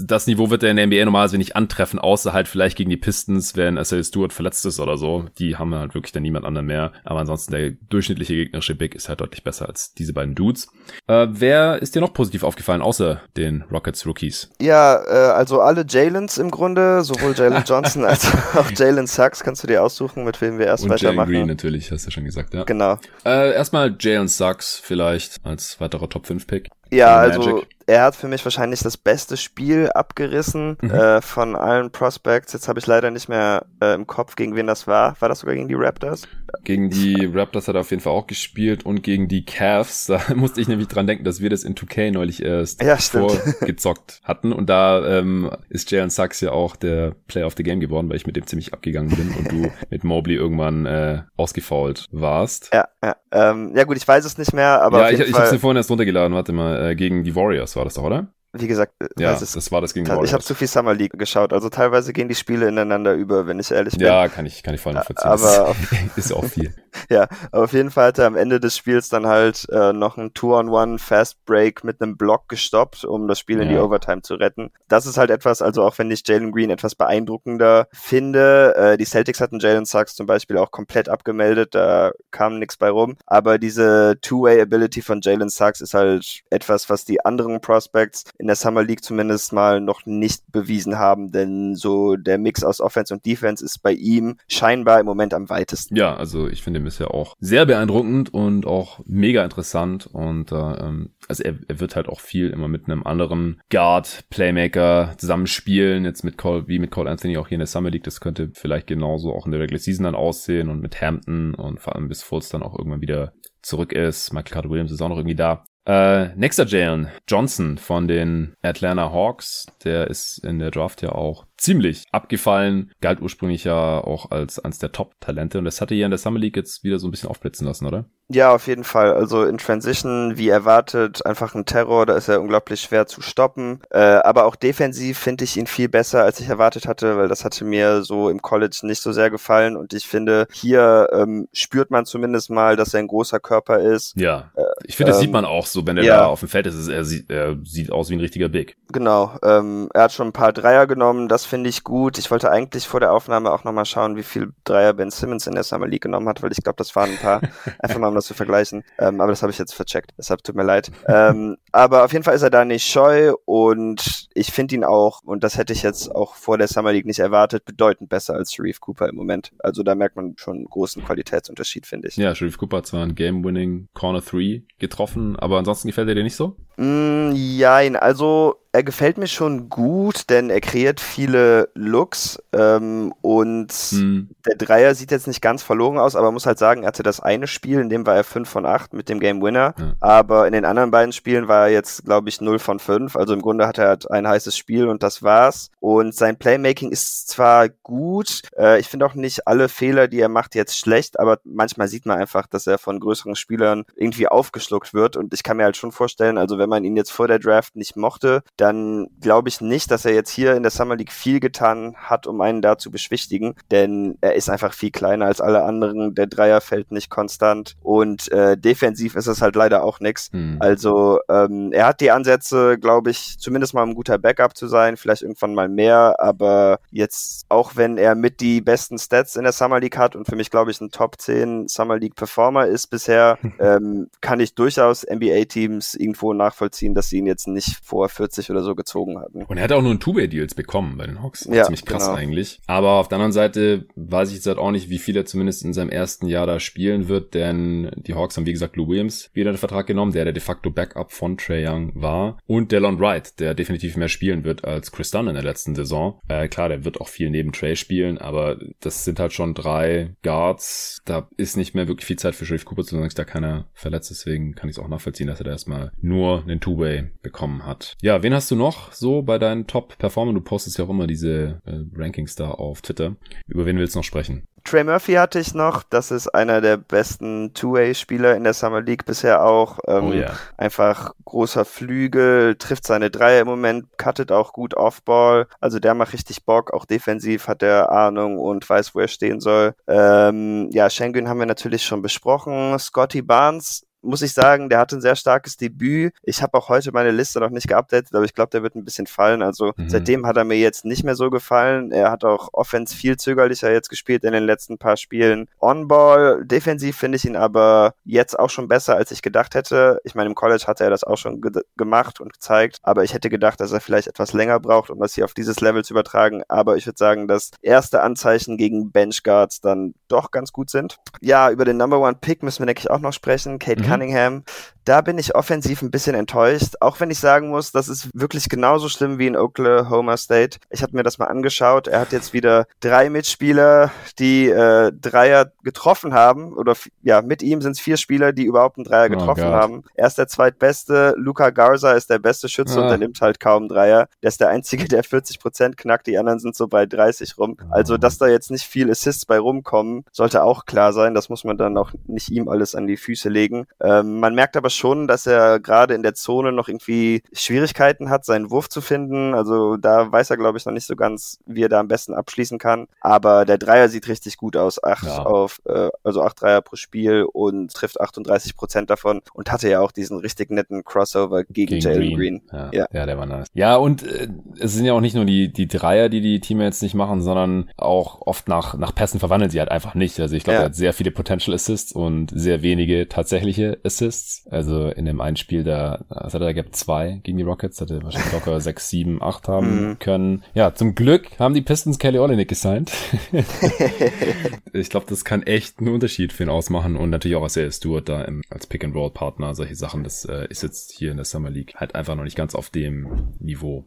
das Niveau wird er in der NBA normalerweise nicht antreffen, außer halt vielleicht gegen die Pistons, wenn Asel Stewart verletzt ist oder so. Die haben halt wirklich dann niemand anderen mehr. Aber ansonsten der durchschnittliche gegnerische Big ist halt deutlich besser als diese beiden Dudes. Äh, wer ist dir noch positiv aufgefallen, außer den Rockets Rookies? Ja, äh, also alle Jalens im Grunde, sowohl Jalen Johnson als auch Jalen Sachs kannst du dir aussuchen, mit wem wir erst Und weitermachen. Jalen Green natürlich, hast du schon gesagt, ja. Genau. Äh, erstmal Jalen Sachs vielleicht als weiterer Top 5 Pick. Ja, also er hat für mich wahrscheinlich das beste Spiel abgerissen mhm. äh, von allen Prospects. Jetzt habe ich leider nicht mehr äh, im Kopf, gegen wen das war. War das sogar gegen die Raptors? Gegen die Raptors hat er auf jeden Fall auch gespielt und gegen die Cavs. Da musste ich nämlich dran denken, dass wir das in 2K neulich erst ja, vorgezockt hatten. Und da ähm, ist Jalen Sachs ja auch der Player of the Game geworden, weil ich mit dem ziemlich abgegangen bin und du mit Mobley irgendwann äh, ausgefault warst. Ja, ja. Ähm, ja gut, ich weiß es nicht mehr, aber. Ja, ich, ich habe es vorhin erst runtergeladen, warte mal, äh, gegen die Warriors war das doch, oder? Wie gesagt, äh, ja, das, das war das gegen Warriors. Ich habe zu viel Summer League geschaut. Also teilweise gehen die Spiele ineinander über, wenn ich ehrlich bin. Ja, kann ich, kann ich voll nachvollziehen. Aber ist auch viel. ja, aber auf jeden Fall hat er am Ende des Spiels dann halt äh, noch ein Two-on-One Fast Break mit einem Block gestoppt, um das Spiel ja. in die Overtime zu retten. Das ist halt etwas, also auch wenn ich Jalen Green etwas beeindruckender finde. Äh, die Celtics hatten Jalen Sachs zum Beispiel auch komplett abgemeldet, da kam nichts bei rum. Aber diese Two-Way-Ability von Jalen Sachs ist halt etwas, was die anderen Prospects in der Summer League zumindest mal noch nicht bewiesen haben, denn so der Mix aus Offense und Defense ist bei ihm scheinbar im Moment am weitesten. Ja, also ich finde ist ja auch sehr beeindruckend und auch mega interessant und äh, ähm, also er, er wird halt auch viel immer mit einem anderen Guard, Playmaker zusammenspielen, jetzt mit Cole, wie mit Cole Anthony auch hier in der Summer League, das könnte vielleicht genauso auch in der Regular Season dann aussehen und mit Hampton und vor allem bis Fultz dann auch irgendwann wieder zurück ist. Michael Carter Williams ist auch noch irgendwie da. Äh, nächster Jalen Johnson von den Atlanta Hawks, der ist in der Draft ja auch ziemlich abgefallen, galt ursprünglich ja auch als eines der Top-Talente und das hatte hier in der Summer League jetzt wieder so ein bisschen aufblitzen lassen, oder? Ja, auf jeden Fall. Also in Transition, wie erwartet, einfach ein Terror, da ist er unglaublich schwer zu stoppen. Äh, aber auch defensiv finde ich ihn viel besser, als ich erwartet hatte, weil das hatte mir so im College nicht so sehr gefallen. Und ich finde, hier ähm, spürt man zumindest mal, dass er ein großer Körper ist. Ja, äh, ich finde, das ähm, sieht man auch so, wenn er ja. da auf dem Feld ist. Er sieht, er sieht aus wie ein richtiger Big. Genau. Ähm, er hat schon ein paar Dreier genommen, das finde ich gut. Ich wollte eigentlich vor der Aufnahme auch nochmal schauen, wie viel Dreier Ben Simmons in der Summer League genommen hat, weil ich glaube, das waren ein paar. Einfach mal um das zu vergleichen. Ähm, aber das habe ich jetzt vercheckt, deshalb tut mir leid. ähm, aber auf jeden Fall ist er da nicht scheu und ich finde ihn auch, und das hätte ich jetzt auch vor der Summer League nicht erwartet, bedeutend besser als Sharif Cooper im Moment. Also da merkt man schon einen großen Qualitätsunterschied, finde ich. Ja, Sharif Cooper hat zwar ein Game-Winning Corner 3 getroffen, aber ansonsten gefällt er dir nicht so? Mm, jein, also er gefällt mir schon gut, denn er kreiert viele Looks ähm, und hm. der Dreier sieht jetzt nicht ganz verloren aus, aber muss halt sagen, er hatte das eine Spiel, in dem war er 5 von 8 mit dem Game Winner, ja. aber in den anderen beiden Spielen war er jetzt, glaube ich, 0 von 5, also im Grunde hat er halt ein heißes Spiel und das war's und sein Playmaking ist zwar gut, äh, ich finde auch nicht alle Fehler, die er macht, jetzt schlecht, aber manchmal sieht man einfach, dass er von größeren Spielern irgendwie aufgeschluckt wird und ich kann mir halt schon vorstellen, also wenn man ihn jetzt vor der Draft nicht mochte, dann glaube ich nicht, dass er jetzt hier in der Summer League viel getan hat, um einen da zu beschwichtigen, denn er ist einfach viel kleiner als alle anderen. Der Dreier fällt nicht konstant und äh, defensiv ist es halt leider auch nix. Hm. Also ähm, er hat die Ansätze, glaube ich, zumindest mal ein guter Backup zu sein, vielleicht irgendwann mal mehr, aber jetzt auch wenn er mit die besten Stats in der Summer League hat und für mich glaube ich ein Top 10 Summer League Performer ist bisher, ähm, kann ich durchaus NBA Teams irgendwo nachvollziehen, dass sie ihn jetzt nicht vor 40 oder so gezogen hatten. Und er hat auch nur ein Two-Way-Deals bekommen bei den Hawks. Ja, ziemlich krass genau. eigentlich. Aber auf der anderen Seite weiß ich jetzt halt auch nicht, wie viel er zumindest in seinem ersten Jahr da spielen wird, denn die Hawks haben wie gesagt Lou Williams wieder den Vertrag genommen, der der de facto Backup von Trey Young war und Delon Wright, der definitiv mehr spielen wird als Chris Dunn in der letzten Saison. Äh, klar, der wird auch viel neben Trey spielen, aber das sind halt schon drei Guards. Da ist nicht mehr wirklich viel Zeit für Sharif Cooper, solange sich da keiner verletzt. Deswegen kann ich es auch nachvollziehen, dass er da erstmal nur einen Two-Way bekommen hat. Ja, wen hast du noch? so bei deinen Top-Performern? Du postest ja auch immer diese äh, Rankings da auf Twitter. Über wen willst du noch sprechen? Trey Murphy hatte ich noch. Das ist einer der besten Two-Way-Spieler in der Summer League bisher auch. Ähm, oh, yeah. Einfach großer Flügel, trifft seine Dreier im Moment, cuttet auch gut Off-Ball. Also der macht richtig Bock. Auch defensiv hat er Ahnung und weiß, wo er stehen soll. Ähm, ja, Schengen haben wir natürlich schon besprochen. Scotty Barnes muss ich sagen, der hatte ein sehr starkes Debüt. Ich habe auch heute meine Liste noch nicht geupdatet, aber ich glaube, der wird ein bisschen fallen. Also mhm. seitdem hat er mir jetzt nicht mehr so gefallen. Er hat auch Offense viel zögerlicher jetzt gespielt in den letzten paar Spielen. On-Ball, defensiv finde ich ihn aber jetzt auch schon besser, als ich gedacht hätte. Ich meine, im College hatte er das auch schon ge gemacht und gezeigt, aber ich hätte gedacht, dass er vielleicht etwas länger braucht, um das hier auf dieses Level zu übertragen. Aber ich würde sagen, dass erste Anzeichen gegen Benchguards dann doch ganz gut sind. Ja, über den Number One Pick müssen wir, denke ich, auch noch sprechen. Kate mhm. Cunningham. Da bin ich offensiv ein bisschen enttäuscht, auch wenn ich sagen muss, das ist wirklich genauso schlimm wie in Oklahoma State. Ich habe mir das mal angeschaut. Er hat jetzt wieder drei Mitspieler, die äh, Dreier getroffen haben. Oder ja, mit ihm sind es vier Spieler, die überhaupt einen Dreier oh getroffen oh haben. Er ist der zweitbeste. Luca Garza ist der beste Schütze ah. und er nimmt halt kaum Dreier. Der ist der Einzige, der 40 Prozent knackt. Die anderen sind so bei 30 rum. Also, dass da jetzt nicht viel Assists bei rumkommen, sollte auch klar sein. Das muss man dann auch nicht ihm alles an die Füße legen. Ähm, man merkt aber schon, dass er gerade in der Zone noch irgendwie Schwierigkeiten hat, seinen Wurf zu finden. Also da weiß er, glaube ich, noch nicht so ganz, wie er da am besten abschließen kann. Aber der Dreier sieht richtig gut aus. Acht ja. auf, äh, also acht Dreier pro Spiel und trifft 38 Prozent davon und hatte ja auch diesen richtig netten Crossover gegen, gegen Jalen Green. Green. Ja. ja. ja, der war nice. Ja, und äh, es sind ja auch nicht nur die, die Dreier, die die Team jetzt nicht machen, sondern auch oft nach, nach Pässen verwandeln sie halt einfach nicht. Also ich glaube, ja. er hat sehr viele Potential Assists und sehr wenige tatsächliche Assists. Also in dem einen Spiel da, was hat er, gab zwei gegen die Rockets, hatte wahrscheinlich locker sechs, sieben, acht haben mhm. können. Ja, zum Glück haben die Pistons Kelly Olynyk gesigned. ich glaube, das kann echt einen Unterschied für ihn ausmachen und natürlich auch als er Stewart da im, als Pick-and-Roll-Partner, solche Sachen, das äh, ist jetzt hier in der Summer League halt einfach noch nicht ganz auf dem Niveau.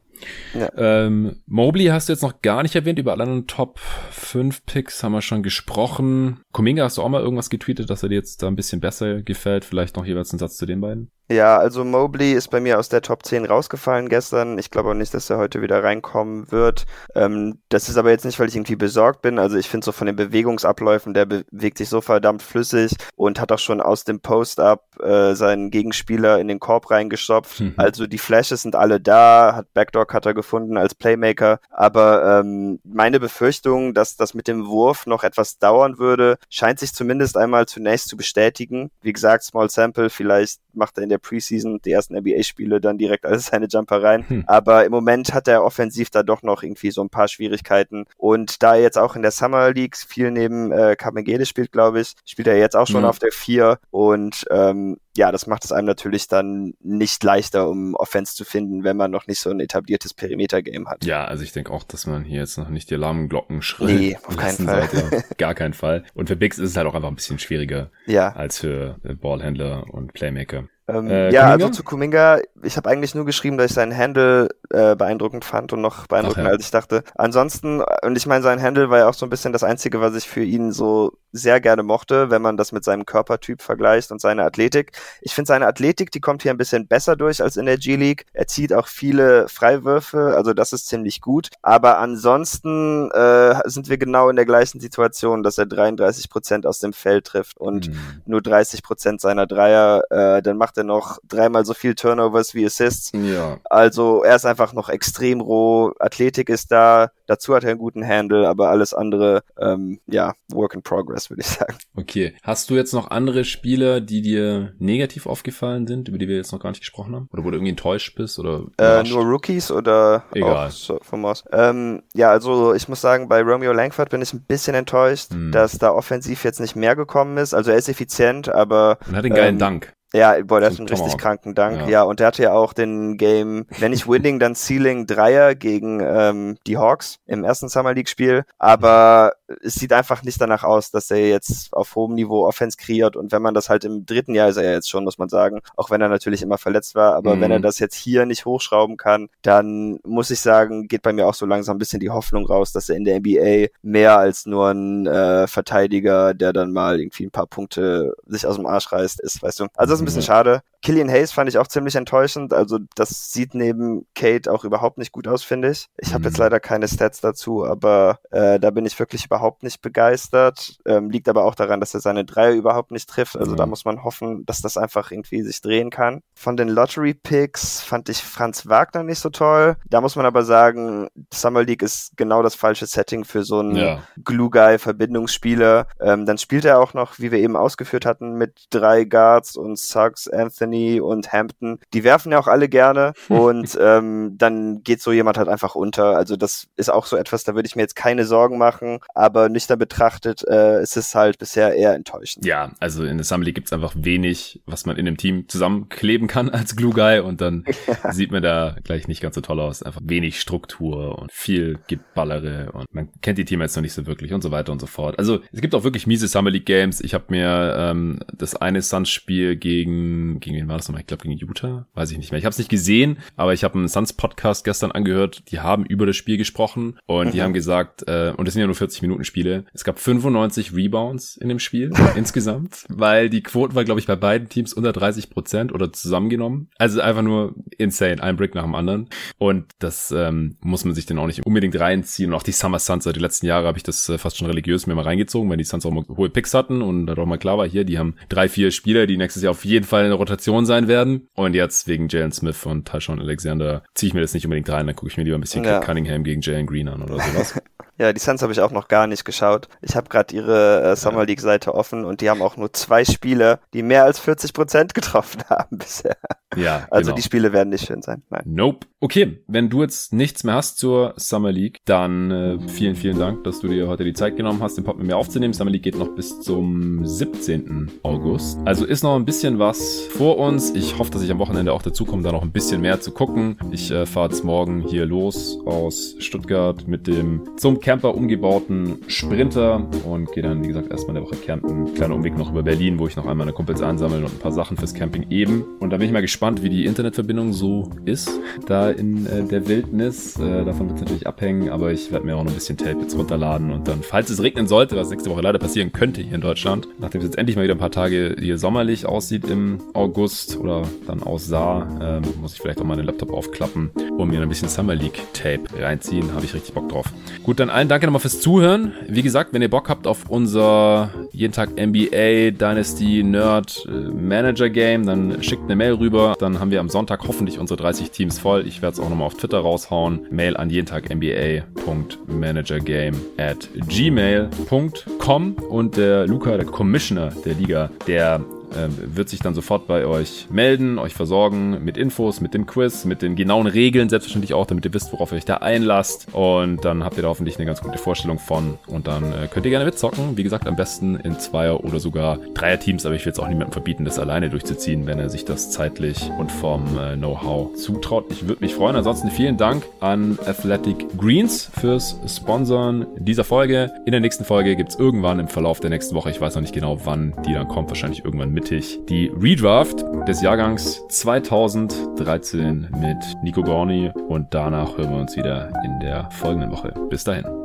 Ja. Ähm, Mobley hast du jetzt noch gar nicht erwähnt. Über alle anderen Top 5 Picks haben wir schon gesprochen. Kuminga hast du auch mal irgendwas getweetet, dass er dir jetzt da ein bisschen besser gefällt. Vielleicht noch jeweils einen Satz zu den beiden. Ja, also Mobley ist bei mir aus der Top 10 rausgefallen gestern. Ich glaube auch nicht, dass er heute wieder reinkommen wird. Ähm, das ist aber jetzt nicht, weil ich irgendwie besorgt bin. Also ich finde so von den Bewegungsabläufen, der bewegt sich so verdammt flüssig und hat auch schon aus dem Post-Up äh, seinen Gegenspieler in den Korb reingestopft. Mhm. Also die Flashes sind alle da, hat Backdoor-Cutter gefunden als Playmaker. Aber ähm, meine Befürchtung, dass das mit dem Wurf noch etwas dauern würde, scheint sich zumindest einmal zunächst zu bestätigen. Wie gesagt, Small Sample, vielleicht macht er in der Preseason die ersten NBA-Spiele dann direkt alles seine Jumper rein. Hm. Aber im Moment hat er offensiv da doch noch irgendwie so ein paar Schwierigkeiten. Und da er jetzt auch in der Summer League viel neben äh, Kamegede spielt, glaube ich, spielt er jetzt auch schon hm. auf der 4 und ähm, ja, das macht es einem natürlich dann nicht leichter, um Offense zu finden, wenn man noch nicht so ein etabliertes Perimeter-Game hat. Ja, also ich denke auch, dass man hier jetzt noch nicht die Alarmglocken schreit. Nee, auf keinen Fall. Seite. Gar keinen Fall. Und für Bigs ist es halt auch einfach ein bisschen schwieriger ja. als für Ballhändler und Playmaker. Ähm, äh, ja, Kuminga? also zu Kuminga, ich habe eigentlich nur geschrieben, dass ich seinen Handle äh, beeindruckend fand und noch beeindruckender, ja. als ich dachte. Ansonsten, und ich meine, sein Handle war ja auch so ein bisschen das Einzige, was ich für ihn so sehr gerne mochte, wenn man das mit seinem Körpertyp vergleicht und seine Athletik. Ich finde seine Athletik, die kommt hier ein bisschen besser durch als in der G-League. Er zieht auch viele Freiwürfe, also das ist ziemlich gut. Aber ansonsten äh, sind wir genau in der gleichen Situation, dass er 33 Prozent aus dem Feld trifft und mhm. nur 30 Prozent seiner Dreier. Äh, dann macht er noch dreimal so viel Turnovers wie Assists. Ja. Also er ist einfach noch extrem roh. Athletik ist da. Dazu hat er einen guten Handle, aber alles andere, ähm, ja, Work in Progress, würde ich sagen. Okay. Hast du jetzt noch andere Spieler, die dir negativ aufgefallen sind, über die wir jetzt noch gar nicht gesprochen haben? Oder wo du irgendwie enttäuscht bist? Oder äh, nur Rookies oder Egal. So, vom Aus? Ähm, ja, also ich muss sagen, bei Romeo Langford bin ich ein bisschen enttäuscht, hm. dass da offensiv jetzt nicht mehr gekommen ist. Also er ist effizient, aber. Und hat einen geilen ähm, Dank. Ja, boah, der ist ein richtig kranken Dank. Ja. ja. und der hatte ja auch den Game, wenn nicht Winning, dann Ceiling Dreier gegen ähm, die Hawks im ersten Summer League Spiel. Aber es sieht einfach nicht danach aus, dass er jetzt auf hohem Niveau Offense kreiert. Und wenn man das halt im dritten Jahr ist er ja jetzt schon, muss man sagen, auch wenn er natürlich immer verletzt war. Aber mhm. wenn er das jetzt hier nicht hochschrauben kann, dann muss ich sagen, geht bei mir auch so langsam ein bisschen die Hoffnung raus, dass er in der NBA mehr als nur ein äh, Verteidiger, der dann mal irgendwie ein paar Punkte sich aus dem Arsch reißt, ist, weißt du. Also das ist ein bisschen schade. Killian Hayes fand ich auch ziemlich enttäuschend. Also das sieht neben Kate auch überhaupt nicht gut aus, finde ich. Ich habe mhm. jetzt leider keine Stats dazu, aber äh, da bin ich wirklich überhaupt nicht begeistert. Ähm, liegt aber auch daran, dass er seine Dreier überhaupt nicht trifft. Also mhm. da muss man hoffen, dass das einfach irgendwie sich drehen kann. Von den Lottery Picks fand ich Franz Wagner nicht so toll. Da muss man aber sagen, Summer League ist genau das falsche Setting für so einen ja. Glue Guy Verbindungsspieler. Ähm, dann spielt er auch noch, wie wir eben ausgeführt hatten, mit drei Guards und Suggs, Anthony und Hampton. Die werfen ja auch alle gerne und ähm, dann geht so jemand halt einfach unter. Also das ist auch so etwas, da würde ich mir jetzt keine Sorgen machen, aber nüchtern betrachtet äh, ist es halt bisher eher enttäuschend. Ja, also in der Summer League gibt es einfach wenig, was man in dem Team zusammenkleben kann als Glue Guy und dann ja. sieht man da gleich nicht ganz so toll aus. Einfach wenig Struktur und viel Geballere und man kennt die Team jetzt noch nicht so wirklich und so weiter und so fort. Also es gibt auch wirklich miese Summer League Games. Ich habe mir ähm, das eine Suns-Spiel gegen, gegen gegen war das nochmal? Ich glaube gegen Utah, weiß ich nicht mehr. Ich habe es nicht gesehen, aber ich habe einen Suns Podcast gestern angehört. Die haben über das Spiel gesprochen und die mhm. haben gesagt, äh, und es sind ja nur 40 Minuten Spiele. Es gab 95 Rebounds in dem Spiel insgesamt, weil die Quoten war glaube ich bei beiden Teams unter 30 Prozent oder zusammengenommen. Also einfach nur insane, ein Brick nach dem anderen. Und das ähm, muss man sich dann auch nicht unbedingt reinziehen. Und auch die Summer Suns, seit die letzten Jahre habe ich das äh, fast schon religiös mir mal reingezogen, weil die Suns auch mal hohe Picks hatten und da doch mal klar war, hier, die haben drei, vier Spieler, die nächstes Jahr auf jeden Fall in der Rotation sein werden. Und jetzt wegen Jalen Smith und Tyshawn Alexander ziehe ich mir das nicht unbedingt rein, dann gucke ich mir lieber ein bisschen ja. Cunningham gegen Jalen Green an oder sowas. Ja, die Suns habe ich auch noch gar nicht geschaut. Ich habe gerade ihre äh, Summer League Seite offen und die haben auch nur zwei Spiele, die mehr als 40 Prozent getroffen haben bisher. Ja, also genau. die Spiele werden nicht schön sein. Nein. Nope. Okay, wenn du jetzt nichts mehr hast zur Summer League, dann äh, vielen, vielen Dank, dass du dir heute die Zeit genommen hast, den Pod mit mir aufzunehmen. Summer League geht noch bis zum 17. August. Also ist noch ein bisschen was vor uns. Ich hoffe, dass ich am Wochenende auch dazu komme, da noch ein bisschen mehr zu gucken. Ich äh, fahre jetzt morgen hier los aus Stuttgart mit dem zum Camper umgebauten Sprinter und gehe dann, wie gesagt, erstmal eine Woche campen. Kleiner Umweg noch über Berlin, wo ich noch einmal meine Kumpels einsammeln und ein paar Sachen fürs Camping eben. Und da bin ich mal gespannt, wie die Internetverbindung so ist, da in äh, der Wildnis. Äh, davon wird es natürlich abhängen, aber ich werde mir auch noch ein bisschen Tape jetzt runterladen und dann, falls es regnen sollte, was nächste Woche leider passieren könnte hier in Deutschland, nachdem es jetzt endlich mal wieder ein paar Tage hier sommerlich aussieht im August oder dann aussah, äh, muss ich vielleicht auch mal den Laptop aufklappen und mir ein bisschen Summer League Tape reinziehen. Habe ich richtig Bock drauf. Gut, dann allen Dank nochmal fürs Zuhören. Wie gesagt, wenn ihr Bock habt auf unser jeden Tag NBA Dynasty Nerd äh, Manager Game, dann schickt eine Mail rüber. Dann haben wir am Sonntag hoffentlich unsere 30 Teams voll. Ich werde es auch nochmal auf Twitter raushauen. Mail an jeden Tag NBA.managergame at gmail.com und der Luca, der Commissioner der Liga, der wird sich dann sofort bei euch melden, euch versorgen mit Infos, mit dem Quiz, mit den genauen Regeln selbstverständlich auch, damit ihr wisst, worauf ihr euch da einlasst. Und dann habt ihr da hoffentlich eine ganz gute Vorstellung von. Und dann äh, könnt ihr gerne mitzocken. Wie gesagt, am besten in Zweier- oder sogar Dreier-Teams, aber ich will es auch niemandem verbieten, das alleine durchzuziehen, wenn er sich das zeitlich und vom äh, Know-how zutraut. Ich würde mich freuen. Ansonsten vielen Dank an Athletic Greens fürs Sponsoren dieser Folge. In der nächsten Folge gibt es irgendwann im Verlauf der nächsten Woche, ich weiß noch nicht genau wann die dann kommt, wahrscheinlich irgendwann mittig die Redraft des Jahrgangs 2013 mit Nico Gorni und danach hören wir uns wieder in der folgenden Woche. Bis dahin.